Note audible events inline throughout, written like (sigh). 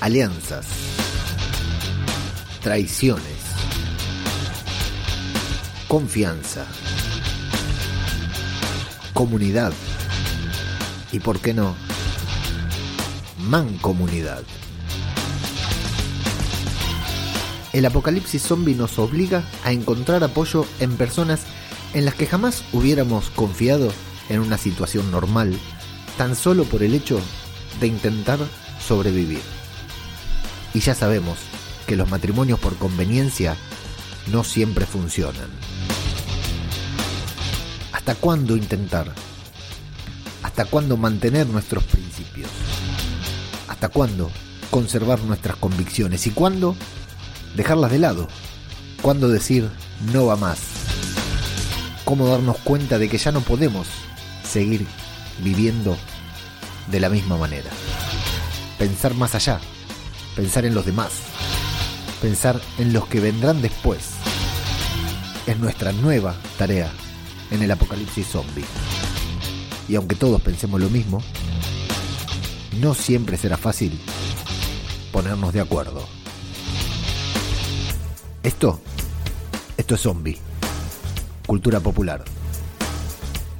alianzas, traiciones, confianza, comunidad y, ¿por qué no?, mancomunidad. El apocalipsis zombie nos obliga a encontrar apoyo en personas en las que jamás hubiéramos confiado en una situación normal, tan solo por el hecho de intentar sobrevivir. Y ya sabemos que los matrimonios por conveniencia no siempre funcionan. ¿Hasta cuándo intentar? ¿Hasta cuándo mantener nuestros principios? ¿Hasta cuándo conservar nuestras convicciones? ¿Y cuándo dejarlas de lado? ¿Cuándo decir no va más? ¿Cómo darnos cuenta de que ya no podemos seguir viviendo de la misma manera? Pensar más allá, pensar en los demás, pensar en los que vendrán después. Es nuestra nueva tarea en el apocalipsis zombie. Y aunque todos pensemos lo mismo, no siempre será fácil ponernos de acuerdo. Esto, esto es zombie. Cultura popular.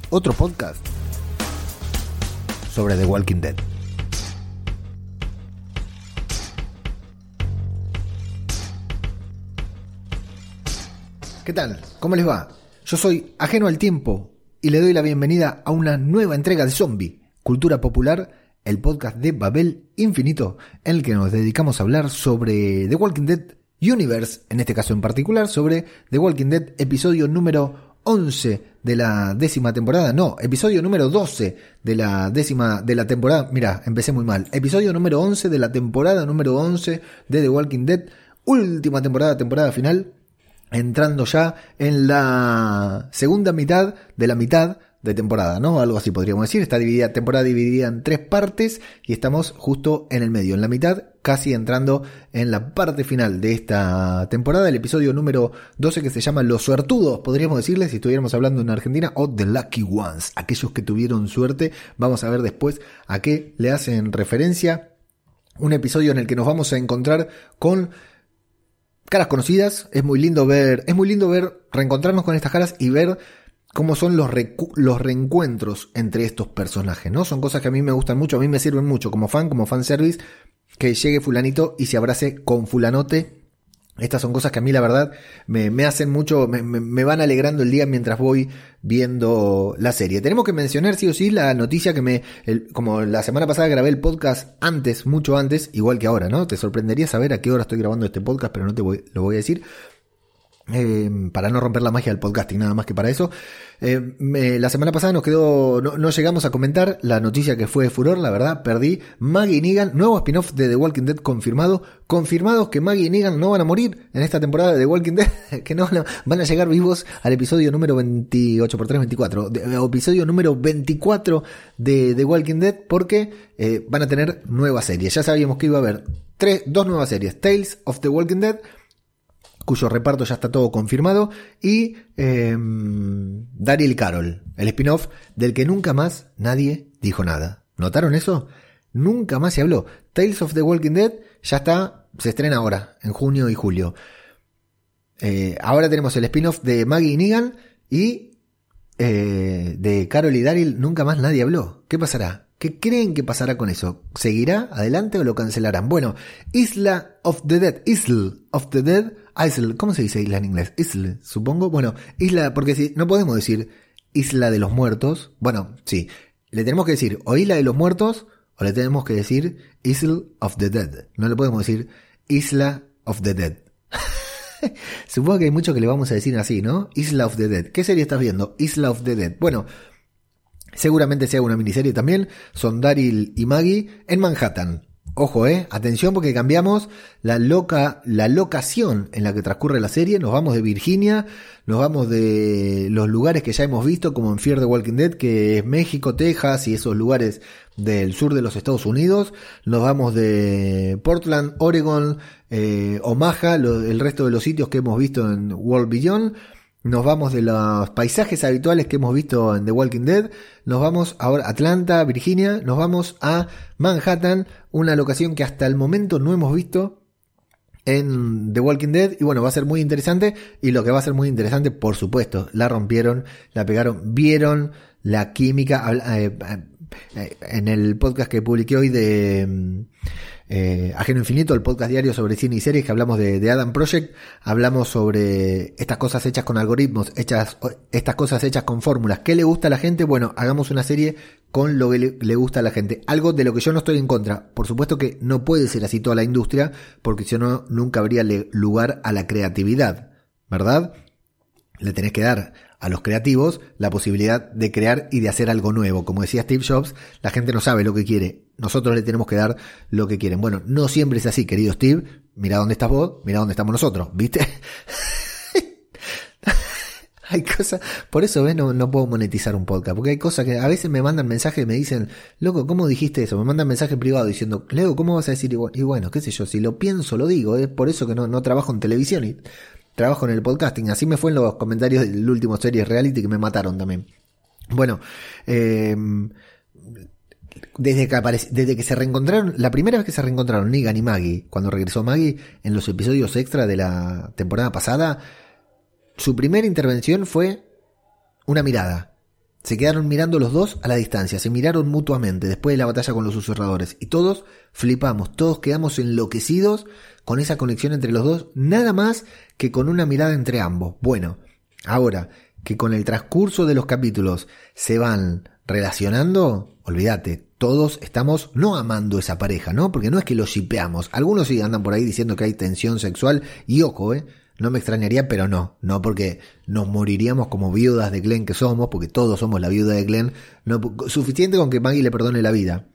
Otro podcast sobre The Walking Dead. ¿Qué tal? ¿Cómo les va? Yo soy ajeno al tiempo y le doy la bienvenida a una nueva entrega de Zombie, Cultura Popular, el podcast de Babel Infinito, en el que nos dedicamos a hablar sobre The Walking Dead Universe, en este caso en particular, sobre The Walking Dead episodio número 11 de la décima temporada, no, episodio número 12 de la décima de la temporada, mira, empecé muy mal, episodio número 11 de la temporada número 11 de The Walking Dead, última temporada, temporada final, entrando ya en la segunda mitad de la mitad de temporada, ¿no? Algo así podríamos decir. Está dividida, temporada dividida en tres partes y estamos justo en el medio, en la mitad, casi entrando en la parte final de esta temporada, el episodio número 12 que se llama Los Suertudos, podríamos decirles si estuviéramos hablando en Argentina, o The Lucky Ones, aquellos que tuvieron suerte. Vamos a ver después a qué le hacen referencia. Un episodio en el que nos vamos a encontrar con caras conocidas. Es muy lindo ver, es muy lindo ver, reencontrarnos con estas caras y ver cómo son los, los reencuentros entre estos personajes, ¿no? Son cosas que a mí me gustan mucho, a mí me sirven mucho como fan, como fanservice, que llegue fulanito y se abrace con fulanote estas son cosas que a mí la verdad me, hacen mucho, me, van alegrando el día mientras voy viendo la serie. Tenemos que mencionar sí o sí la noticia que me, como la semana pasada grabé el podcast antes, mucho antes, igual que ahora, ¿no? Te sorprendería saber a qué hora estoy grabando este podcast, pero no te voy, lo voy a decir. Em, para no romper la magia del podcasting, nada más que para eso. Em, la semana pasada nos quedó, no, llegamos a comentar la noticia que fue de furor, la verdad, perdí. Maggie Negan, nuevo spin-off de The Walking Dead confirmado. Confirmados que Maggie y Negan no van a morir en esta temporada de The Walking Dead, (laughs) que no van a, llegar vivos al episodio número 28 por 3, 24, episodio número 24 de The Walking Dead, porque eh, van a tener nueva serie. Ya sabíamos que iba a haber tres, dos nuevas series, Tales of the Walking Dead, cuyo reparto ya está todo confirmado, y eh, Daryl Carol, el spin-off del que nunca más nadie dijo nada. ¿Notaron eso? Nunca más se habló. Tales of the Walking Dead ya está, se estrena ahora, en junio y julio. Eh, ahora tenemos el spin-off de Maggie y Negan y eh, de Carol y Daryl nunca más nadie habló. ¿Qué pasará? ¿Qué creen que pasará con eso? ¿Seguirá adelante o lo cancelarán? Bueno, Isla of the Dead, Isle of the Dead, Isle, ¿cómo se dice isla en inglés? Isle, supongo. Bueno, isla, porque si no podemos decir Isla de los Muertos. Bueno, sí, le tenemos que decir o Isla de los Muertos o le tenemos que decir Isle of the Dead. No le podemos decir Isla of the Dead. (laughs) Supongo que hay mucho que le vamos a decir así, ¿no? Isla of the Dead. ¿Qué serie estás viendo? Isla of the Dead. Bueno, Seguramente sea una miniserie también. Son Daryl y Maggie en Manhattan. Ojo, eh, atención porque cambiamos la loca, la locación en la que transcurre la serie. Nos vamos de Virginia, nos vamos de los lugares que ya hemos visto, como en Fear the Walking Dead, que es México, Texas y esos lugares del sur de los Estados Unidos. Nos vamos de Portland, Oregon, eh, Omaha, el resto de los sitios que hemos visto en World Beyond. Nos vamos de los paisajes habituales que hemos visto en The Walking Dead, nos vamos ahora a Atlanta, Virginia, nos vamos a Manhattan, una locación que hasta el momento no hemos visto en The Walking Dead. Y bueno, va a ser muy interesante. Y lo que va a ser muy interesante, por supuesto, la rompieron, la pegaron, vieron la química, eh, en el podcast que publiqué hoy de mm, eh, Ajeno Infinito, el podcast diario sobre cine y series que hablamos de, Adam Project, hablamos sobre estas cosas hechas con algoritmos, hechas, estas cosas hechas con fórmulas. ¿Qué le gusta a la gente? Bueno, hagamos una serie con lo que le, le, gusta a la gente. Algo de lo que yo no estoy en contra. Por supuesto que no puede ser así toda la industria, porque si no, nunca habría lugar a la creatividad, ¿verdad? Le tenés que dar a los creativos la posibilidad de crear y de hacer algo nuevo. Como decía Steve Jobs, la gente no sabe lo que quiere. Nosotros le tenemos que dar lo que quieren. Bueno, no siempre es así, querido Steve. Mira dónde estás vos, mira dónde estamos nosotros, ¿viste? (laughs) hay cosas, por eso ves, no, no puedo monetizar un podcast, porque hay cosas que a veces me mandan mensajes y me dicen, loco, ¿cómo dijiste eso? Me mandan mensaje privado diciendo, Leo, ¿cómo vas a decir? Y bueno, qué sé yo, si lo pienso, lo digo, es por eso que no, no trabajo en televisión y trabajo en el podcasting. Así me fue en los comentarios del último series reality que me mataron también. Bueno, eh, desde que, desde que se reencontraron, la primera vez que se reencontraron Negan y Maggie, cuando regresó Maggie en los episodios extra de la temporada pasada, su primera intervención fue una mirada. Se quedaron mirando los dos a la distancia, se miraron mutuamente después de la batalla con los susurradores y todos flipamos, todos quedamos enloquecidos con esa conexión entre los dos, nada más que con una mirada entre ambos. Bueno, ahora que con el transcurso de los capítulos se van relacionando, olvídate, todos estamos no amando esa pareja, ¿no? Porque no es que los shipeamos. Algunos sí andan por ahí diciendo que hay tensión sexual y ojo, ¿eh? No me extrañaría, pero no, no porque nos moriríamos como viudas de Glenn que somos, porque todos somos la viuda de Glenn, no, suficiente con que Maggie le perdone la vida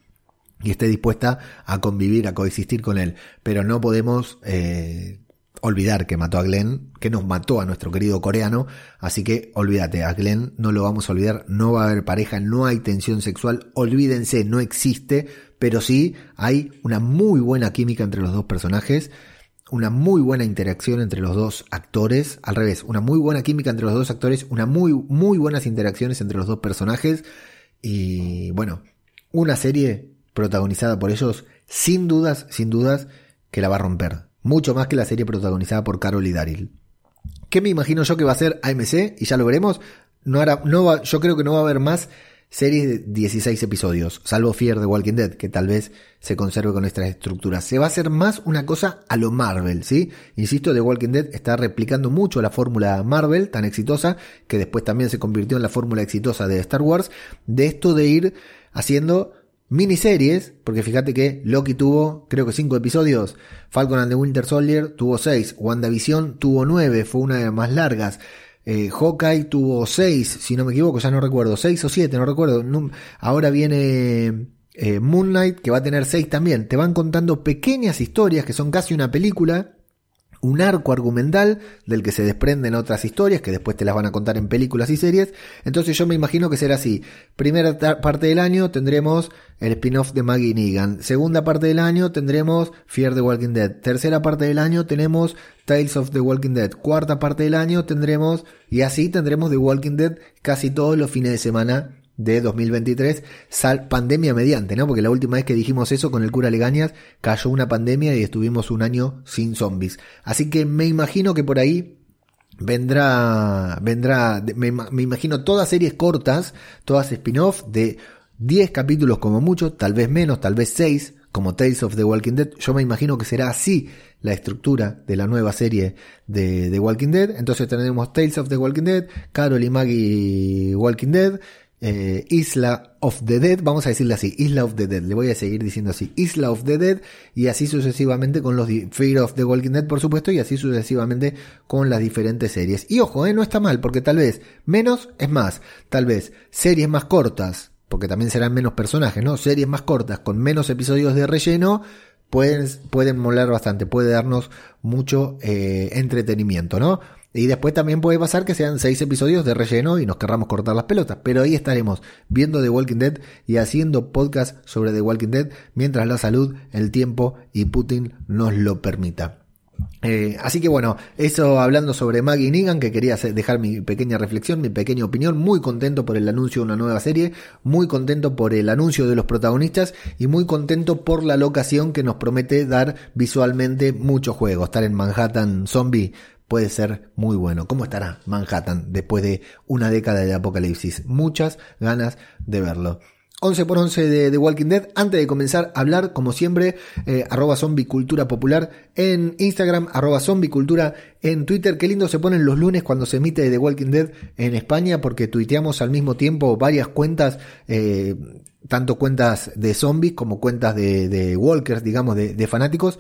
y esté dispuesta a convivir, a coexistir con él, pero no podemos eh, olvidar que mató a Glenn, que nos mató a nuestro querido coreano, así que olvídate, a Glenn no lo vamos a olvidar, no va a haber pareja, no hay tensión sexual, olvídense, no existe, pero sí hay una muy buena química entre los dos personajes una muy buena interacción entre los dos actores, al revés, una muy buena química entre los dos actores, una muy, muy buenas interacciones entre los dos personajes y bueno, una serie protagonizada por ellos, sin dudas, sin dudas, que la va a romper. Mucho más que la serie protagonizada por Carol y Daryl. ¿Qué me imagino yo que va a ser AMC? Y ya lo veremos. No hará, no va, yo creo que no va a haber más series de 16 episodios, salvo Fear de Walking Dead, que tal vez se conserve con nuestras estructuras. Se va a hacer más una cosa a lo Marvel, ¿sí? Insisto, The Walking Dead está replicando mucho la fórmula Marvel, tan exitosa, que después también se convirtió en la fórmula exitosa de Star Wars, de esto de ir haciendo miniseries, porque fíjate que Loki tuvo creo que 5 episodios, Falcon and the Winter Soldier tuvo 6, WandaVision tuvo 9, fue una de las más largas. Eh, Hawkeye tuvo 6, si no me equivoco, ya no recuerdo, 6 o 7, no recuerdo. ahora viene eh, que va a tener 6 también. Te van contando pequeñas historias que son casi una película un arco argumental del que se desprenden otras historias que después te las van a contar en películas y series. Entonces yo me imagino que será así. Primera parte del año tendremos el spin-off de Maggie Negan. Segunda parte del año tendremos Fear the Walking Dead. Tercera parte del año tenemos Tales of the Walking Dead. Cuarta parte del año tendremos, y así tendremos The Walking Dead casi todos los fines de semana de 2023, sal, pandemia mediante, ¿no? Porque la última vez que dijimos eso con el cura Legañas, cayó una pandemia y estuvimos un año sin zombies. Así que me imagino que por ahí vendrá, vendrá, me, me imagino todas series cortas, todas spin-off de 10 capítulos como mucho, tal vez menos, tal vez 6, como Tales of the Walking Dead. Yo me imagino que será así la estructura de la nueva serie de The Walking Dead. Entonces tendremos Tales of the Walking Dead, Carol y Maggie Walking Dead, eh, Isla of the Dead, vamos a decirle así, Isla of the Dead, le voy a seguir diciendo así, Isla of the Dead, y así sucesivamente con los Fear of the Walking Dead, por supuesto, y así sucesivamente con las diferentes series. Y ojo, eh, no está mal, porque tal vez menos es más, tal vez series más cortas, porque también serán menos personajes, ¿no? Series más cortas, con menos episodios de relleno, pueden, pueden molar bastante, puede darnos mucho eh, entretenimiento, ¿no? Y después también puede pasar que sean seis episodios de relleno y nos querramos cortar las pelotas. Pero ahí estaremos viendo The Walking Dead y haciendo podcast sobre The Walking Dead mientras la salud, el tiempo y Putin nos lo permita. Eh, así que bueno, eso hablando sobre Maggie Negan, que quería dejar mi pequeña reflexión, mi pequeña opinión, muy contento por el anuncio de una nueva serie, muy contento por el anuncio de los protagonistas y muy contento por la locación que nos promete dar visualmente mucho juego. Estar en Manhattan Zombie puede ser muy bueno. ¿Cómo estará Manhattan después de una década de apocalipsis? Muchas ganas de verlo. 11 por 11 de The Walking Dead. Antes de comenzar a hablar, como siempre, eh, arroba cultura popular en Instagram, arroba cultura en Twitter. Qué lindo se ponen los lunes cuando se emite The Walking Dead en España, porque tuiteamos al mismo tiempo varias cuentas, eh, tanto cuentas de zombies como cuentas de, walkers, digamos, de fanáticos.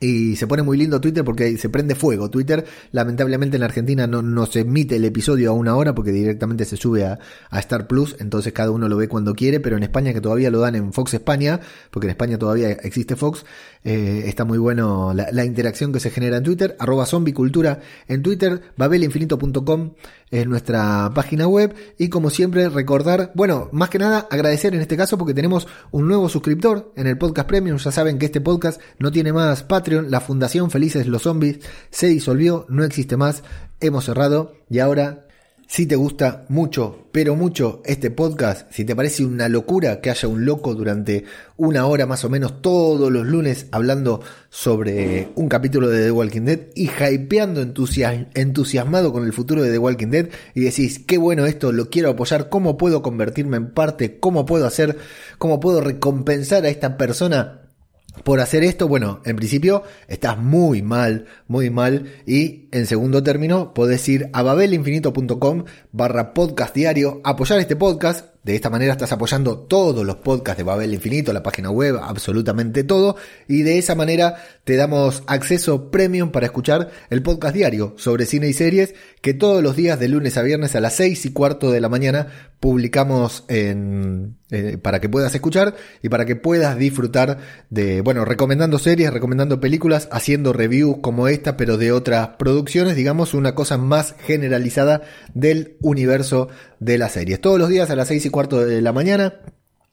Y se pone muy lindo Twitter porque se prende fuego. Twitter, lamentablemente en Argentina no, no se emite el episodio a una hora porque directamente se sube a, a, Star Plus, entonces cada uno lo ve cuando quiere, pero en España que todavía lo dan en Fox España, porque en España todavía existe Fox, eh, está muy bueno la, interacción que se genera en Twitter, arroba zombicultura en Twitter, babelinfinito.com es nuestra página web. Y como siempre recordar, bueno, más que nada agradecer en este caso porque tenemos un nuevo suscriptor en el podcast premium, ya saben que este podcast no tiene más Patreon, la Fundación Felices los Zombies se disolvió, no existe más, hemos cerrado y ahora si te gusta mucho, pero mucho este podcast, si te parece una locura que haya un loco durante una hora más o menos todos los lunes hablando sobre un capítulo de The Walking Dead y hypeando entusiasmado con el futuro de The Walking Dead y decís, qué bueno esto, lo quiero apoyar, cómo puedo convertirme en parte, cómo puedo hacer, cómo puedo recompensar a esta persona por hacer esto, bueno, en principio estás muy mal, muy mal. Y en segundo término, podés ir a babelinfinito.com barra podcast diario, apoyar este podcast de esta manera estás apoyando todos los podcasts de Babel Infinito, la página web, absolutamente todo. Y de esa manera te damos acceso premium para escuchar el podcast diario sobre cine y series que todos los días de lunes a viernes a las 6 y cuarto de la mañana publicamos eh, para que puedas escuchar y para que puedas disfrutar de, bueno, recomendando series, recomendando películas, haciendo reviews como esta, pero de otras producciones, digamos, una cosa más generalizada del universo de las series. Todos los días a las 6 y cuarto de la mañana.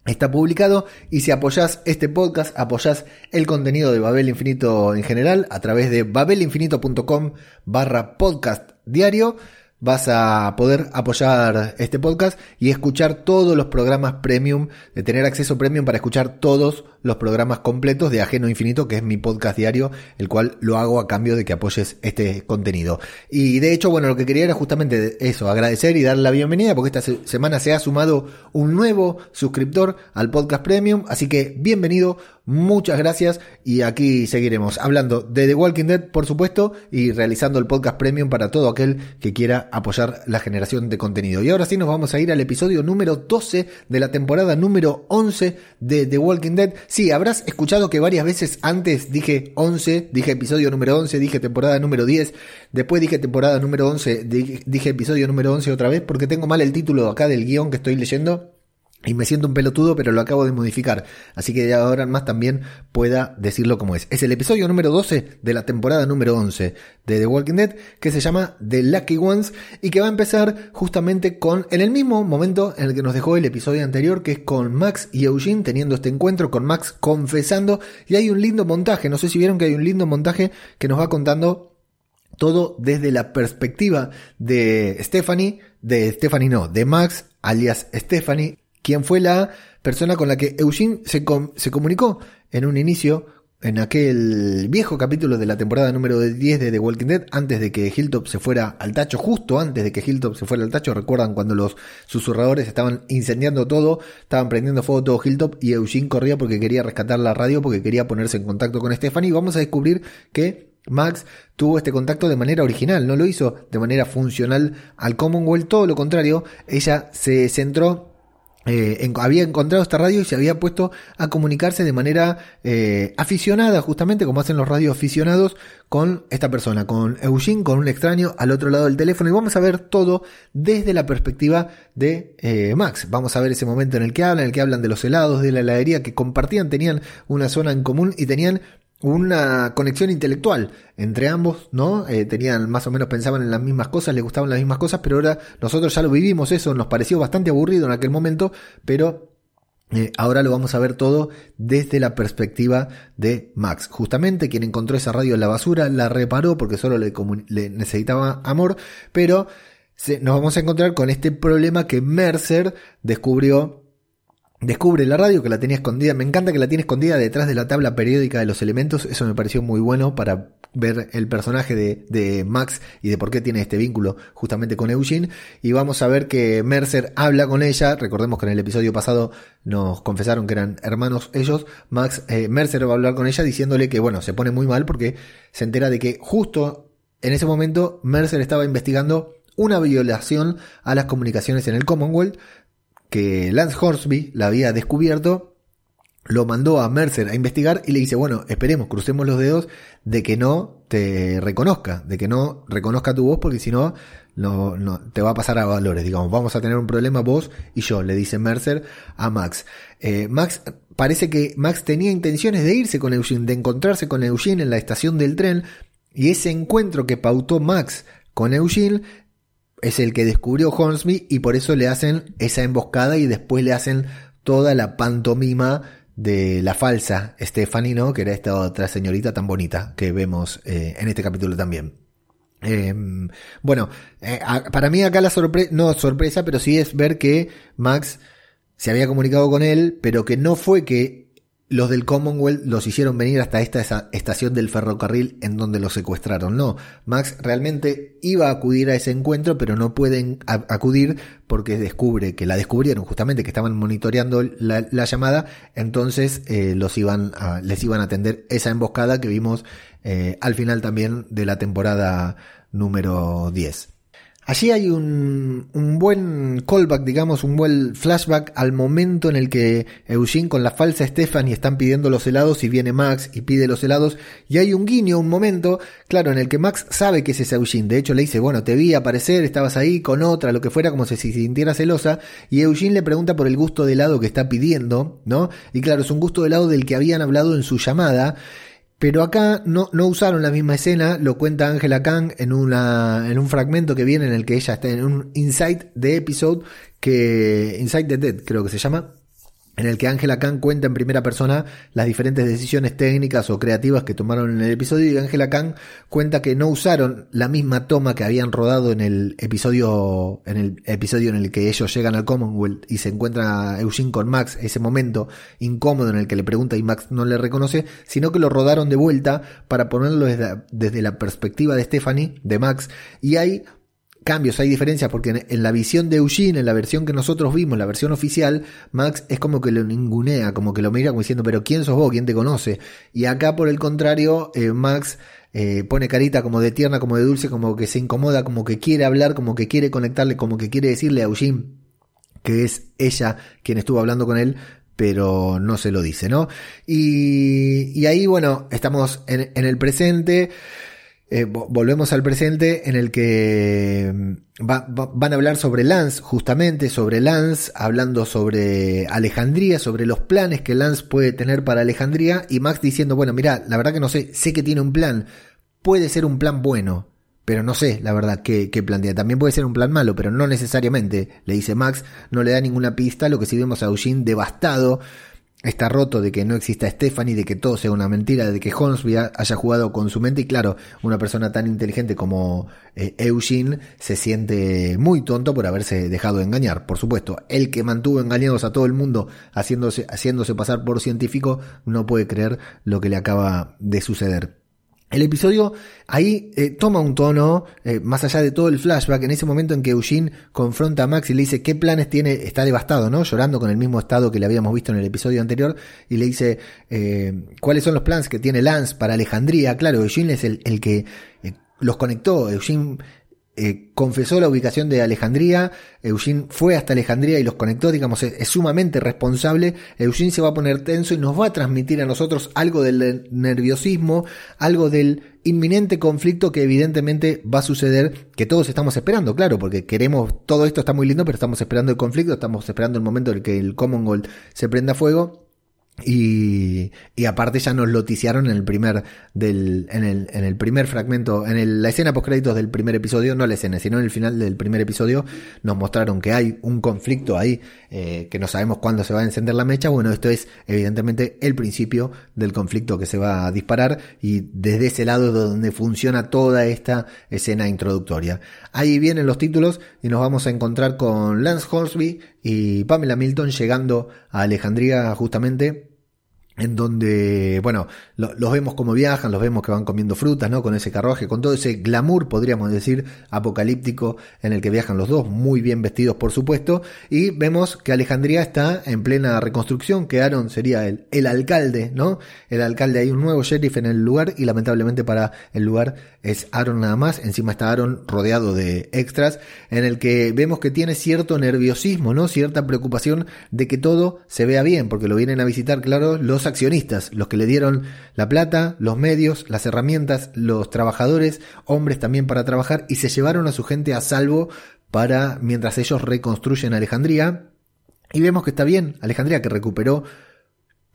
Está publicado y si apoyás este podcast, apoyás el contenido de Babel Infinito en general a través de babelinfinito.com barra podcast diario vas a poder apoyar este podcast y escuchar todos los programas premium, de tener acceso premium para escuchar todos los programas completos de Ajeno Infinito, que es mi podcast diario, el cual lo hago a cambio de que apoyes este contenido. Y de hecho, bueno, lo que quería era justamente eso, agradecer y dar la bienvenida, porque esta semana se ha sumado un nuevo suscriptor al podcast premium, así que bienvenido, muchas gracias y aquí seguiremos hablando de The Walking Dead, por supuesto, y realizando el podcast premium para todo aquel que quiera apoyar la generación de contenido. Y ahora sí nos vamos a ir al episodio número 12 de la temporada número 11 de The Walking Dead. Sí, habrás escuchado que varias veces antes dije 11, dije episodio número 11, dije temporada número 10, después dije temporada número 11, dije episodio número 11 otra vez porque tengo mal el título acá del guion que estoy leyendo. Y me siento un pelotudo, pero lo acabo de modificar. Así que de ahora en más también pueda decirlo como es. Es el episodio número 12 de la temporada número 11 de The Walking Dead, que se llama The Lucky Ones, y que va a empezar justamente con, en el mismo momento en el que nos dejó el episodio anterior, que es con Max y Eugene teniendo este encuentro, con Max confesando, y hay un lindo montaje, no sé si vieron que hay un lindo montaje que nos va contando todo desde la perspectiva de Stephanie, de Stephanie no, de Max, alias Stephanie, quien fue la persona con la que Eugene se, se comunicó en un inicio en aquel viejo capítulo de la temporada número 10 de The Walking Dead, antes de que Hilltop se fuera al tacho, justo antes de que Hilltop se fuera al tacho, recuerdan cuando los susurradores estaban incendiando todo, estaban prendiendo fuego todo Hilltop y Eugene corría porque quería rescatar la radio, porque quería ponerse en contacto con Stephanie. Vamos a descubrir que Max tuvo este contacto de manera original, no lo hizo de manera funcional al Commonwealth, todo lo contrario, ella se centró eh, había encontrado esta radio y se había puesto a comunicarse de manera eh, aficionada, justamente como hacen los radios aficionados, con esta persona, con Eugene, con un extraño al otro lado del teléfono. Y vamos a ver todo desde la perspectiva de eh, Max. Vamos a ver ese momento en el que hablan, en el que hablan de los helados, de la heladería que compartían, tenían una zona en común y tenían una conexión intelectual entre ambos, ¿no? Eh, tenían más o menos pensaban en las mismas cosas, les gustaban las mismas cosas, pero ahora nosotros ya lo vivimos eso, nos pareció bastante aburrido en aquel momento, pero eh, ahora lo vamos a ver todo desde la perspectiva de Max. Justamente quien encontró esa radio en la basura la reparó porque solo le, necesitaba amor, pero nos vamos a encontrar con este problema que Mercer descubrió Descubre la radio que la tenía escondida. Me encanta que la tiene escondida detrás de la tabla periódica de los elementos. Eso me pareció muy bueno para ver el personaje de, Max y de por qué tiene este vínculo justamente con Eugene. Y vamos a ver que Mercer habla con ella. Recordemos que en el episodio pasado nos confesaron que eran hermanos ellos. Max, eh, Mercer va a hablar con ella diciéndole que bueno, se pone muy mal porque se entera de que justo en ese momento Mercer estaba investigando una violación a las comunicaciones en el Commonwealth que Lance Horsby la había descubierto, lo mandó a Mercer a investigar y le dice, bueno, esperemos, crucemos los dedos de que no te reconozca, de que no reconozca tu voz, porque si no, no, no te va a pasar a valores, digamos, vamos a tener un problema vos y yo, le dice Mercer a Max. Eh, Max, parece que Max tenía intenciones de irse con Eugene, de encontrarse con Eugene en la estación del tren, y ese encuentro que pautó Max con Eugene es el que descubrió Hornsby y por eso le hacen esa emboscada y después le hacen toda la pantomima de la falsa Stephanie, ¿no? Que era esta otra señorita tan bonita que vemos eh, en este capítulo también. Em, bueno, eh, para mí acá la sorpresa, no sorpresa, pero sí es ver que Max se había comunicado con él, pero que no fue que los del Commonwealth los hicieron venir hasta esta estación del ferrocarril en donde los secuestraron. No, Max realmente iba a acudir a ese encuentro, pero no pueden acudir porque descubre que la descubrieron justamente, que estaban monitoreando la, llamada, entonces eh, los iban a, les iban a atender esa emboscada que vimos eh, al final también de la temporada número 10. Allí hay un, un, buen callback, digamos, un buen flashback al momento en el que Eugene con la falsa Stephanie están pidiendo los helados y viene Max y pide los helados y hay un guiño, un momento, claro, en el que Max sabe que ese es Eugene. De hecho le dice, bueno, te vi aparecer, estabas ahí con otra, lo que fuera, como si se sintiera celosa y Eugene le pregunta por el gusto de helado que está pidiendo, ¿no? Y claro, es un gusto de helado del que habían hablado en su llamada pero acá no, no usaron la misma escena, lo cuenta Angela Kang en, una, en un fragmento que viene en el que ella está en un Insight de episode, que Insight the Dead creo que se llama, en el que Angela Khan cuenta en primera persona las diferentes decisiones técnicas o creativas que tomaron en el episodio y Angela Khan cuenta que no usaron la misma toma que habían rodado en el episodio en el episodio en el que ellos llegan al Commonwealth y se encuentra Eugene con Max, ese momento incómodo en el que le pregunta y Max no le reconoce, sino que lo rodaron de vuelta para ponerlo desde, desde la perspectiva de Stephanie, de Max, y hay cambios, hay diferencias, porque en, la visión de Eugene, en la versión que nosotros vimos, la versión oficial, Max es como que lo ningunea, como que lo mira como diciendo, pero ¿quién sos vos? ¿Quién te conoce? Y acá, por el contrario, eh, Max eh, pone carita como de tierna, como de dulce, como que se incomoda, como que quiere hablar, como que quiere conectarle, como que quiere decirle a Eugene que es ella quien estuvo hablando con él, pero no se lo dice, ¿no? Y, y ahí, bueno, estamos en, en el presente. Eh, volvemos al presente en el que mm, van a hablar sobre Lance, justamente sobre Lance, hablando sobre Alejandría, sobre los planes que Lance puede tener para Alejandría, y Max diciendo, bueno, mira, la verdad que no sé, sé que tiene un plan, puede ser un plan bueno, pero no sé, la verdad, qué, qué plantea. También puede ser un plan malo, pero no necesariamente, le dice Max, no le da ninguna pista, lo que sí vemos a Eugene devastado, está roto de que no exista Stephanie, de que todo sea una mentira, de que Hornsby haya jugado con su mente y claro, una persona tan inteligente como eh, Eugene se siente muy tonto por haberse dejado engañar, por supuesto. El que mantuvo engañados a todo el mundo haciéndose, haciéndose pasar por científico no puede creer lo que le acaba de suceder. El episodio ahí eh, toma un tono, eh, más allá de todo el flashback, en ese momento en que Eugene confronta a Max y le dice qué planes tiene, está devastado, ¿no? Llorando con el mismo estado que le habíamos visto en el episodio anterior, y le dice eh, cuáles son los planes que tiene Lance para Alejandría. Claro, Eugene es el, el que los conectó, Eugene eh, confesó la ubicación de Alejandría, Eugene fue hasta Alejandría y los conectó, digamos, es, sumamente responsable, Eugene se va a poner tenso y nos va a transmitir a nosotros algo del nerviosismo, algo del inminente conflicto que evidentemente va a suceder, que todos estamos esperando, claro, porque queremos, todo esto está muy lindo, pero estamos esperando el conflicto, estamos esperando el momento en el que el Commonwealth se prenda fuego. Y, y, aparte ya nos noticiaron en el primer del en el, en el primer fragmento en la escena post créditos del primer episodio no la escena sino en el final del primer episodio nos mostraron que hay un conflicto ahí eh, que no sabemos cuándo se va a encender la mecha. Bueno esto es evidentemente el principio del conflicto que se va a disparar y desde ese lado donde funciona toda esta escena introductoria. Ahí vienen los títulos y nos vamos a encontrar con Lance Horsby y Pamela Milton llegando a Alejandría justamente en donde, bueno, los vemos como viajan, los vemos que van comiendo frutas, ¿no? Con ese carruaje, con todo ese glamour, podríamos decir, apocalíptico en el que viajan los dos, muy bien vestidos, por supuesto, y vemos que Alejandría está en plena reconstrucción, que Aaron sería el, el alcalde, ¿no? El alcalde, hay un nuevo sheriff en el lugar y lamentablemente para el lugar es Aaron nada más, encima está Aaron rodeado de extras, en el que vemos que tiene cierto nerviosismo, ¿no? Cierta preocupación de que todo se vea bien, porque lo vienen a visitar, claro, los accionistas, los que le dieron la plata, los medios, las herramientas, los trabajadores, hombres también para trabajar, y se llevaron a su gente a salvo para mientras ellos reconstruyen Alejandría. Y vemos que está bien, Alejandría que recuperó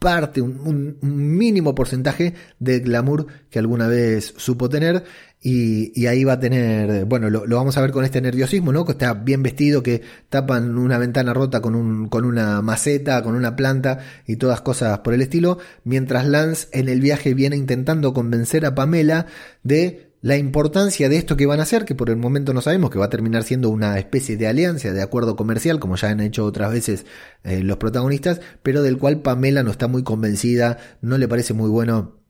parte, un, mínimo porcentaje de glamour que alguna vez supo tener. Y, ahí va a tener, bueno, lo, vamos a ver con este nerviosismo, ¿no? Que está bien vestido, que tapan una ventana rota con, un, con una maceta, con una planta y todas cosas por el estilo. Mientras Lance en el viaje viene intentando convencer a Pamela de la importancia de esto que van a hacer, que por el momento no sabemos, que va a terminar siendo una especie de alianza, de acuerdo comercial, como ya han hecho otras veces eh, los protagonistas, pero del cual Pamela no está muy convencida, no le parece muy bueno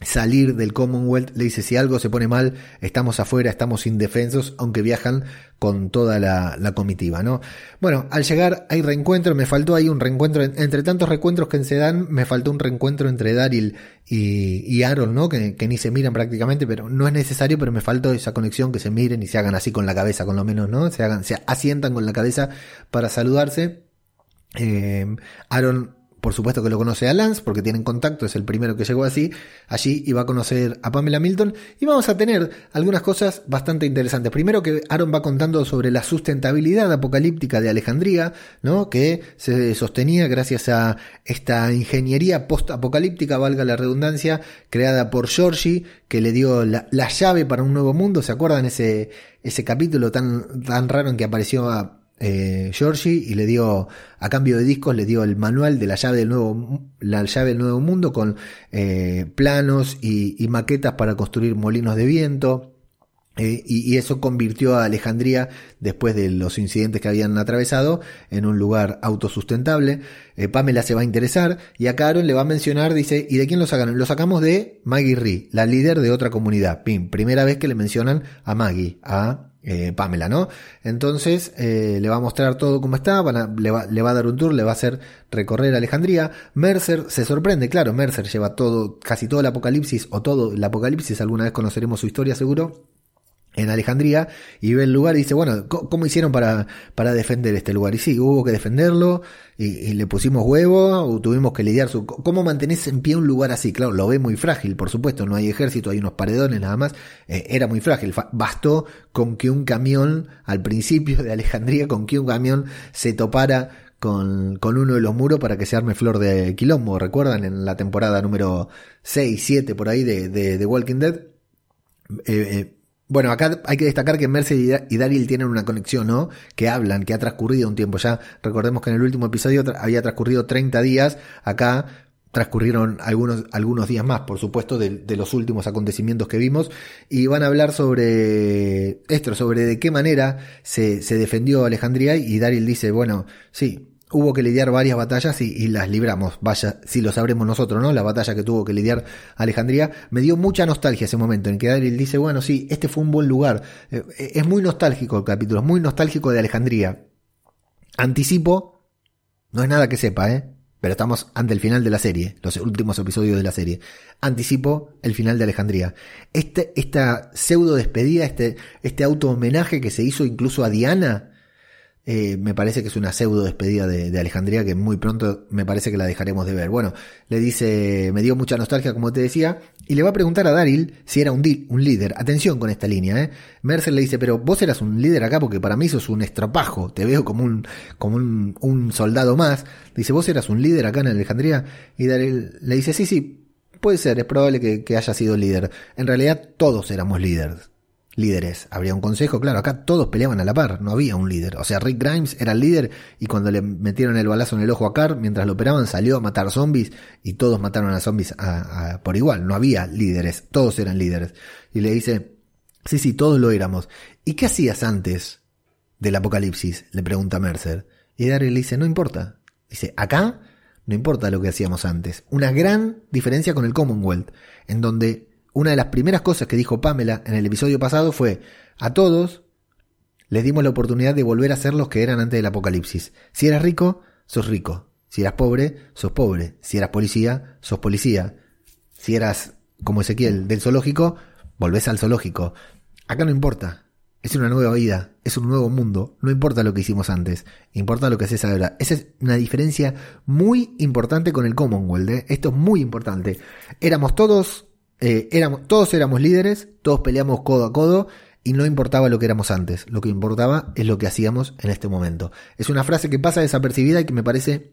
salir del Commonwealth, le dice si algo se pone mal, estamos afuera, estamos indefensos, aunque viajan con toda la, comitiva, ¿no? Bueno, al llegar hay reencuentro, me faltó ahí un reencuentro, entre tantos reencuentros que se dan, me faltó un reencuentro entre Daryl y, Aaron, ¿no? Que, que, ni se miran prácticamente, pero no es necesario, pero me faltó esa conexión, que se miren y se hagan así con la cabeza, con lo menos, ¿no? Se hagan, se asientan con la cabeza para saludarse. Eh, Aaron por supuesto que lo conoce a Lance porque tienen contacto, es el primero que llegó así, allí va a conocer a Pamela Milton y vamos a tener algunas cosas bastante interesantes. Primero que Aaron va contando sobre la sustentabilidad apocalíptica de Alejandría, ¿no? que se sostenía gracias a esta ingeniería post-apocalíptica, valga la redundancia, creada por Georgie, que le dio la, llave para un nuevo mundo. ¿Se acuerdan ese, ese capítulo tan, tan raro en que apareció a eh, Georgie y le dio, a cambio de discos, le dio el manual de la llave del nuevo, la llave del nuevo mundo con eh, planos y, maquetas para construir molinos de viento. Eh, y, eso convirtió a Alejandría, después de los incidentes que habían atravesado, en un lugar autosustentable. Pamela se va a interesar y a Aaron le va a mencionar, dice, ¿y de quién lo sacan? Lo sacamos de Maggie Ree, la líder de otra comunidad. Pim, primera vez que le mencionan a Maggie, a eh, Pamela, ¿no? Entonces eh, le va a mostrar todo como está, le, va, le, va, a dar un tour, le va a hacer recorrer Alejandría. Mercer se sorprende, claro, Mercer lleva todo, casi todo el apocalipsis, o todo el apocalipsis, alguna vez conoceremos su historia seguro, en Alejandría y ve el lugar y dice, bueno, ¿cómo hicieron para, para defender este lugar? Y sí, hubo que defenderlo y, le pusimos huevo, tuvimos que lidiar su... ¿Cómo mantenés en pie un lugar así? Claro, lo ve muy frágil, por supuesto, no hay ejército, hay unos paredones nada más, eh, era muy frágil, bastó con que un camión, al principio de Alejandría, con que un camión se topara con, con, uno de los muros para que se arme flor de quilombo. ¿Recuerdan en la temporada número 6, 7 por ahí de, de, Walking Dead? Eh, eh, bueno, acá hay que destacar que Mercer y Daryl tienen una conexión, ¿no? Que hablan, que ha transcurrido un tiempo ya. Recordemos que en el último episodio había transcurrido 30 días. Acá transcurrieron algunos, algunos días más, por supuesto, de, los últimos acontecimientos que vimos. Y van a hablar sobre esto, sobre de qué manera se, se defendió Alejandría. Y Daryl dice, bueno, sí, hubo que lidiar varias batallas y, las libramos. Vaya, si lo sabremos nosotros, ¿no? La batalla que tuvo que lidiar Alejandría. Me dio mucha nostalgia ese momento en que Daryl dice, bueno, sí, este fue un buen lugar. Eh, es muy nostálgico el capítulo, es muy nostálgico de Alejandría. Anticipo, no es nada que sepa, ¿eh? Pero estamos ante el final de la serie, los últimos episodios de la serie. Anticipo el final de Alejandría. Este, esta pseudo despedida, este, este auto homenaje que se hizo incluso a Diana, eh, me parece que es una pseudo despedida de, Alejandría que muy pronto me parece que la dejaremos de ver. Bueno, le dice, me dio mucha nostalgia como te decía, y le va a preguntar a Daryl si era un, un líder. Atención con esta línea, ¿eh? Mercer le dice, pero vos eras un líder acá porque para mí sos un estropajo, te veo como un, como un, soldado más. Dice, vos eras un líder acá en Alejandría, y Daryl le dice, sí, sí, puede ser, es probable que, que haya sido líder. En realidad todos éramos líderes líderes. Habría un consejo, claro, acá todos peleaban a la par, no había un líder. O sea, Rick Grimes era el líder y cuando le metieron el balazo en el ojo a Carr, mientras lo operaban, salió a matar zombies y todos mataron a zombies por igual. No había líderes, todos eran líderes. Y le dice, sí, sí, todos lo éramos. ¿Y qué hacías antes del apocalipsis? Le pregunta Mercer. Y Daryl le dice, no importa. Dice, acá no importa lo que hacíamos antes. Una gran diferencia con el Commonwealth, en donde una de las primeras cosas que dijo Pamela en el episodio pasado fue, a todos les dimos la oportunidad de volver a ser los que eran antes del apocalipsis. Si eras rico, sos rico. Si eras pobre, sos pobre. Si eras policía, sos policía. Si eras, como Ezequiel, del zoológico, volvés al zoológico. Acá no importa. Es una nueva vida, es un nuevo mundo. No importa lo que hicimos antes, importa lo que haces ahora. Esa es una diferencia muy importante con el Commonwealth. ¿eh? Esto es muy importante. Éramos todos eh, éramos, todos éramos líderes, todos peleamos codo a codo y no importaba lo que éramos antes, lo que importaba es lo que hacíamos en este momento. Es una frase que pasa desapercibida y que me parece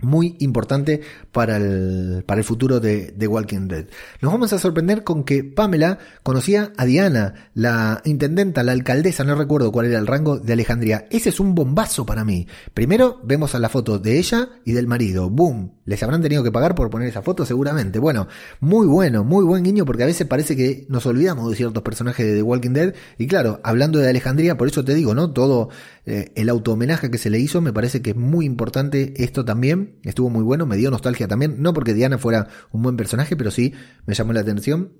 muy importante para el, para el futuro de, de, Walking Dead. Nos vamos a sorprender con que Pamela conocía a Diana, la intendenta, la alcaldesa, no recuerdo cuál era el rango de Alejandría. Ese es un bombazo para mí. Primero vemos a la foto de ella y del marido. ¡Boom! ¿Les habrán tenido que pagar por poner esa foto? Seguramente. Bueno, muy bueno, muy buen guiño porque a veces parece que nos olvidamos de ciertos personajes de The Walking Dead. Y claro, hablando de Alejandría, por eso te digo, ¿no? Todo eh, el auto homenaje que se le hizo, me parece que es muy importante esto también. Estuvo muy bueno, me dio nostalgia también. No porque Diana fuera un buen personaje, pero sí me llamó la atención.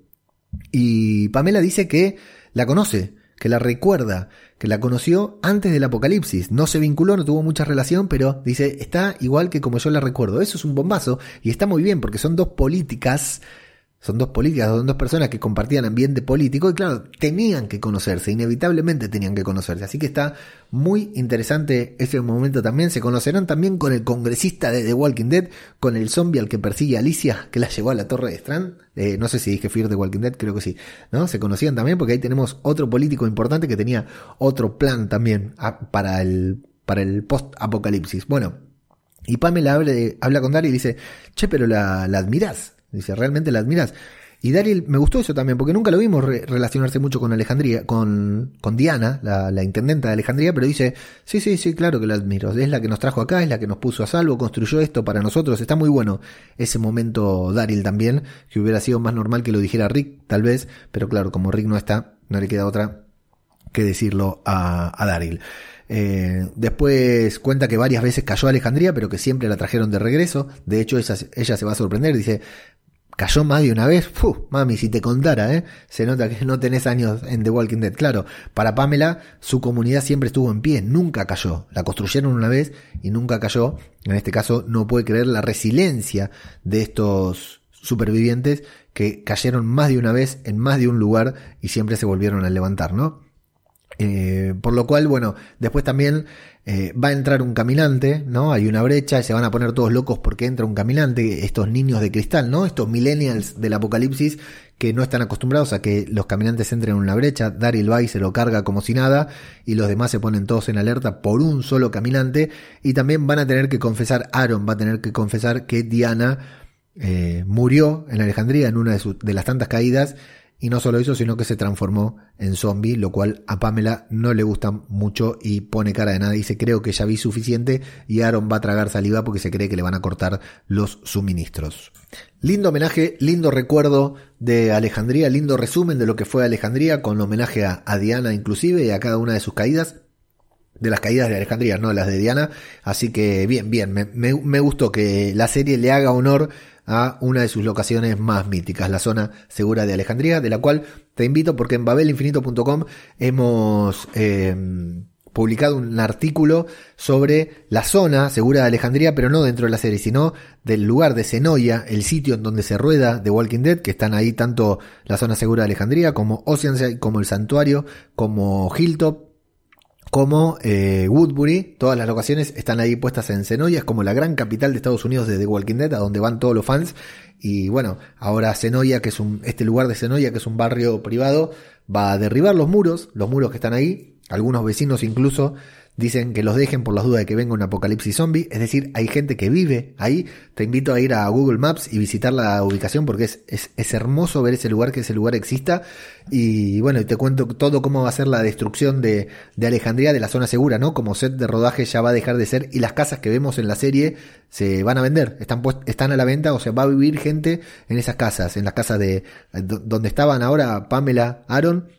Y Pamela dice que la conoce, que la recuerda, que la conoció antes del apocalipsis. No se vinculó, no tuvo mucha relación, pero dice, está igual que como yo la recuerdo. Eso es un bombazo y está muy bien porque son dos políticas son dos políticas, son dos personas que compartían ambiente político y claro, tenían que conocerse, inevitablemente tenían que conocerse. Así que está muy interesante ese momento también. Se conocerán también con el congresista de The Walking Dead, con el zombie al que persigue a Alicia, que la llevó a la torre de Strand. Eh, no sé si dije Fear The Walking Dead, creo que sí. ¿no? Se conocían también porque ahí tenemos otro político importante que tenía otro plan también ah, para el, para el post-apocalipsis. Bueno, y Pamela habla, habla con Daryl y dice, che, pero la, la admirás. Dice, realmente la admiras. Y Daryl, me gustó eso también, porque nunca lo vimos relacionarse mucho con Alejandría, con, con Diana, la, intendenta de Alejandría, pero dice, sí, sí, sí, claro que la admiro. Es la que nos trajo acá, es la que nos puso a salvo, construyó esto para nosotros. Está muy bueno ese momento Daryl también, que hubiera sido más normal que lo dijera Rick, tal vez, pero claro, como Rick no está, no le queda otra que decirlo a, a Daryl. Eh, después cuenta que varias veces cayó a Alejandría, pero que siempre la trajeron de regreso. De hecho, ella se va a sorprender. Dice, cayó más de una vez. Mami, si te contara, ¿eh? Se nota que no tenés años en The Walking Dead. Claro, para Pamela, su comunidad siempre estuvo en pie, nunca cayó. La construyeron una vez y nunca cayó. En este caso, no puede creer la resiliencia de estos supervivientes que cayeron más de una vez en más de un lugar y siempre se volvieron a levantar, ¿no? Eh, por lo cual, bueno, después también eh, va a entrar un caminante, ¿no? Hay una brecha y se van a poner todos locos porque entra un caminante, estos niños de cristal, ¿no? Estos millennials del apocalipsis que no están acostumbrados a que los caminantes entren en una brecha, Daryl va y se lo carga como si nada y los demás se ponen todos en alerta por un solo caminante y también van a tener que confesar, Aaron va a tener que confesar que Diana eh, murió en Alejandría en una de, de las tantas caídas y no solo eso, sino que se transformó en zombie, lo cual a Pamela no le gusta mucho y pone cara de nada. Dice, creo que ya vi suficiente y Aaron va a tragar saliva porque se cree que le van a cortar los suministros. Lindo homenaje, lindo recuerdo de Alejandría, lindo resumen de lo que fue Alejandría, con homenaje a, Diana inclusive y a cada una de sus caídas de las caídas de Alejandría, no las de Diana. Así que bien, bien, me, me, gustó que la serie le haga honor a una de sus locaciones más míticas, la zona segura de Alejandría, de la cual te invito porque en babelinfinito.com hemos eh, publicado un artículo sobre la zona segura de Alejandría, pero no dentro de la serie, sino del lugar de Senoia, el sitio en donde se rueda The Walking Dead, que están ahí tanto la zona segura de Alejandría como Oceanside, como el santuario, como Hilltop, como eh, Woodbury, todas las locaciones están ahí puestas en Senoia, es como la gran capital de Estados Unidos de The Walking Dead, a donde van todos los fans. Y bueno, ahora Senoia, que es un, este lugar de Senoia, que es un barrio privado, va a derribar los muros, los muros que están ahí. Algunos vecinos incluso Dicen que los dejen por las dudas de que venga un apocalipsis zombie. Es decir, hay gente que vive ahí. Te invito a ir a Google Maps y visitar la ubicación porque es, es, hermoso ver ese lugar, que ese lugar exista. Y bueno, te cuento todo cómo va a ser la destrucción de, de Alejandría, de la zona segura, ¿no? Como set de rodaje ya va a dejar de ser. Y las casas que vemos en la serie se van a vender. Están, están a la venta, o sea, va a vivir gente en esas casas. En las casas de donde estaban ahora Pamela, Aaron.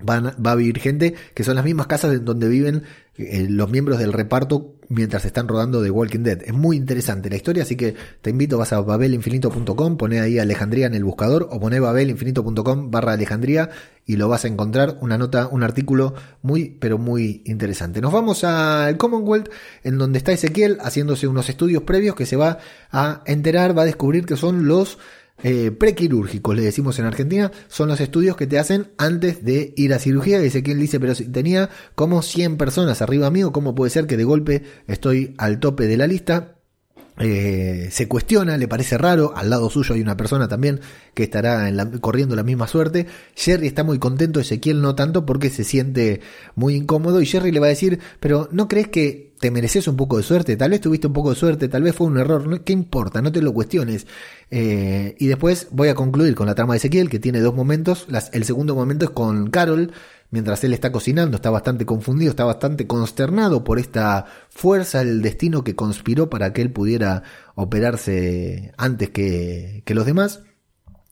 Van, va a vivir gente que son las mismas casas en donde viven eh, los miembros del reparto mientras están rodando The Walking Dead. Es muy interesante la historia, así que te invito, vas a babelinfinito.com, pone ahí Alejandría en el buscador o pone babelinfinito.com barra Alejandría y lo vas a encontrar una nota, un artículo muy, pero muy interesante. Nos vamos al Commonwealth, en donde está Ezequiel haciéndose unos estudios previos que se va a enterar, va a descubrir que son los eh, prequirúrgicos, le decimos en Argentina, son los estudios que te hacen antes de ir a cirugía. Y quien dice, pero si tenía como 100 personas arriba mío, ¿cómo puede ser que de golpe estoy al tope de la lista? Eh, se cuestiona, le parece raro, al lado suyo hay una persona también que estará corriendo la misma suerte. Jerry está muy contento, Ezequiel no tanto porque se siente muy incómodo y Jerry le va a decir, pero ¿no crees que te mereces un poco de suerte? Tal vez tuviste un poco de suerte, tal vez fue un error, ¿qué importa? No te lo cuestiones. Eh, y después voy a concluir con la trama de Ezequiel que tiene dos momentos. el segundo momento es con Carol mientras él está cocinando, está bastante confundido, está bastante consternado por esta fuerza del destino que conspiró para que él pudiera operarse antes que, que los demás.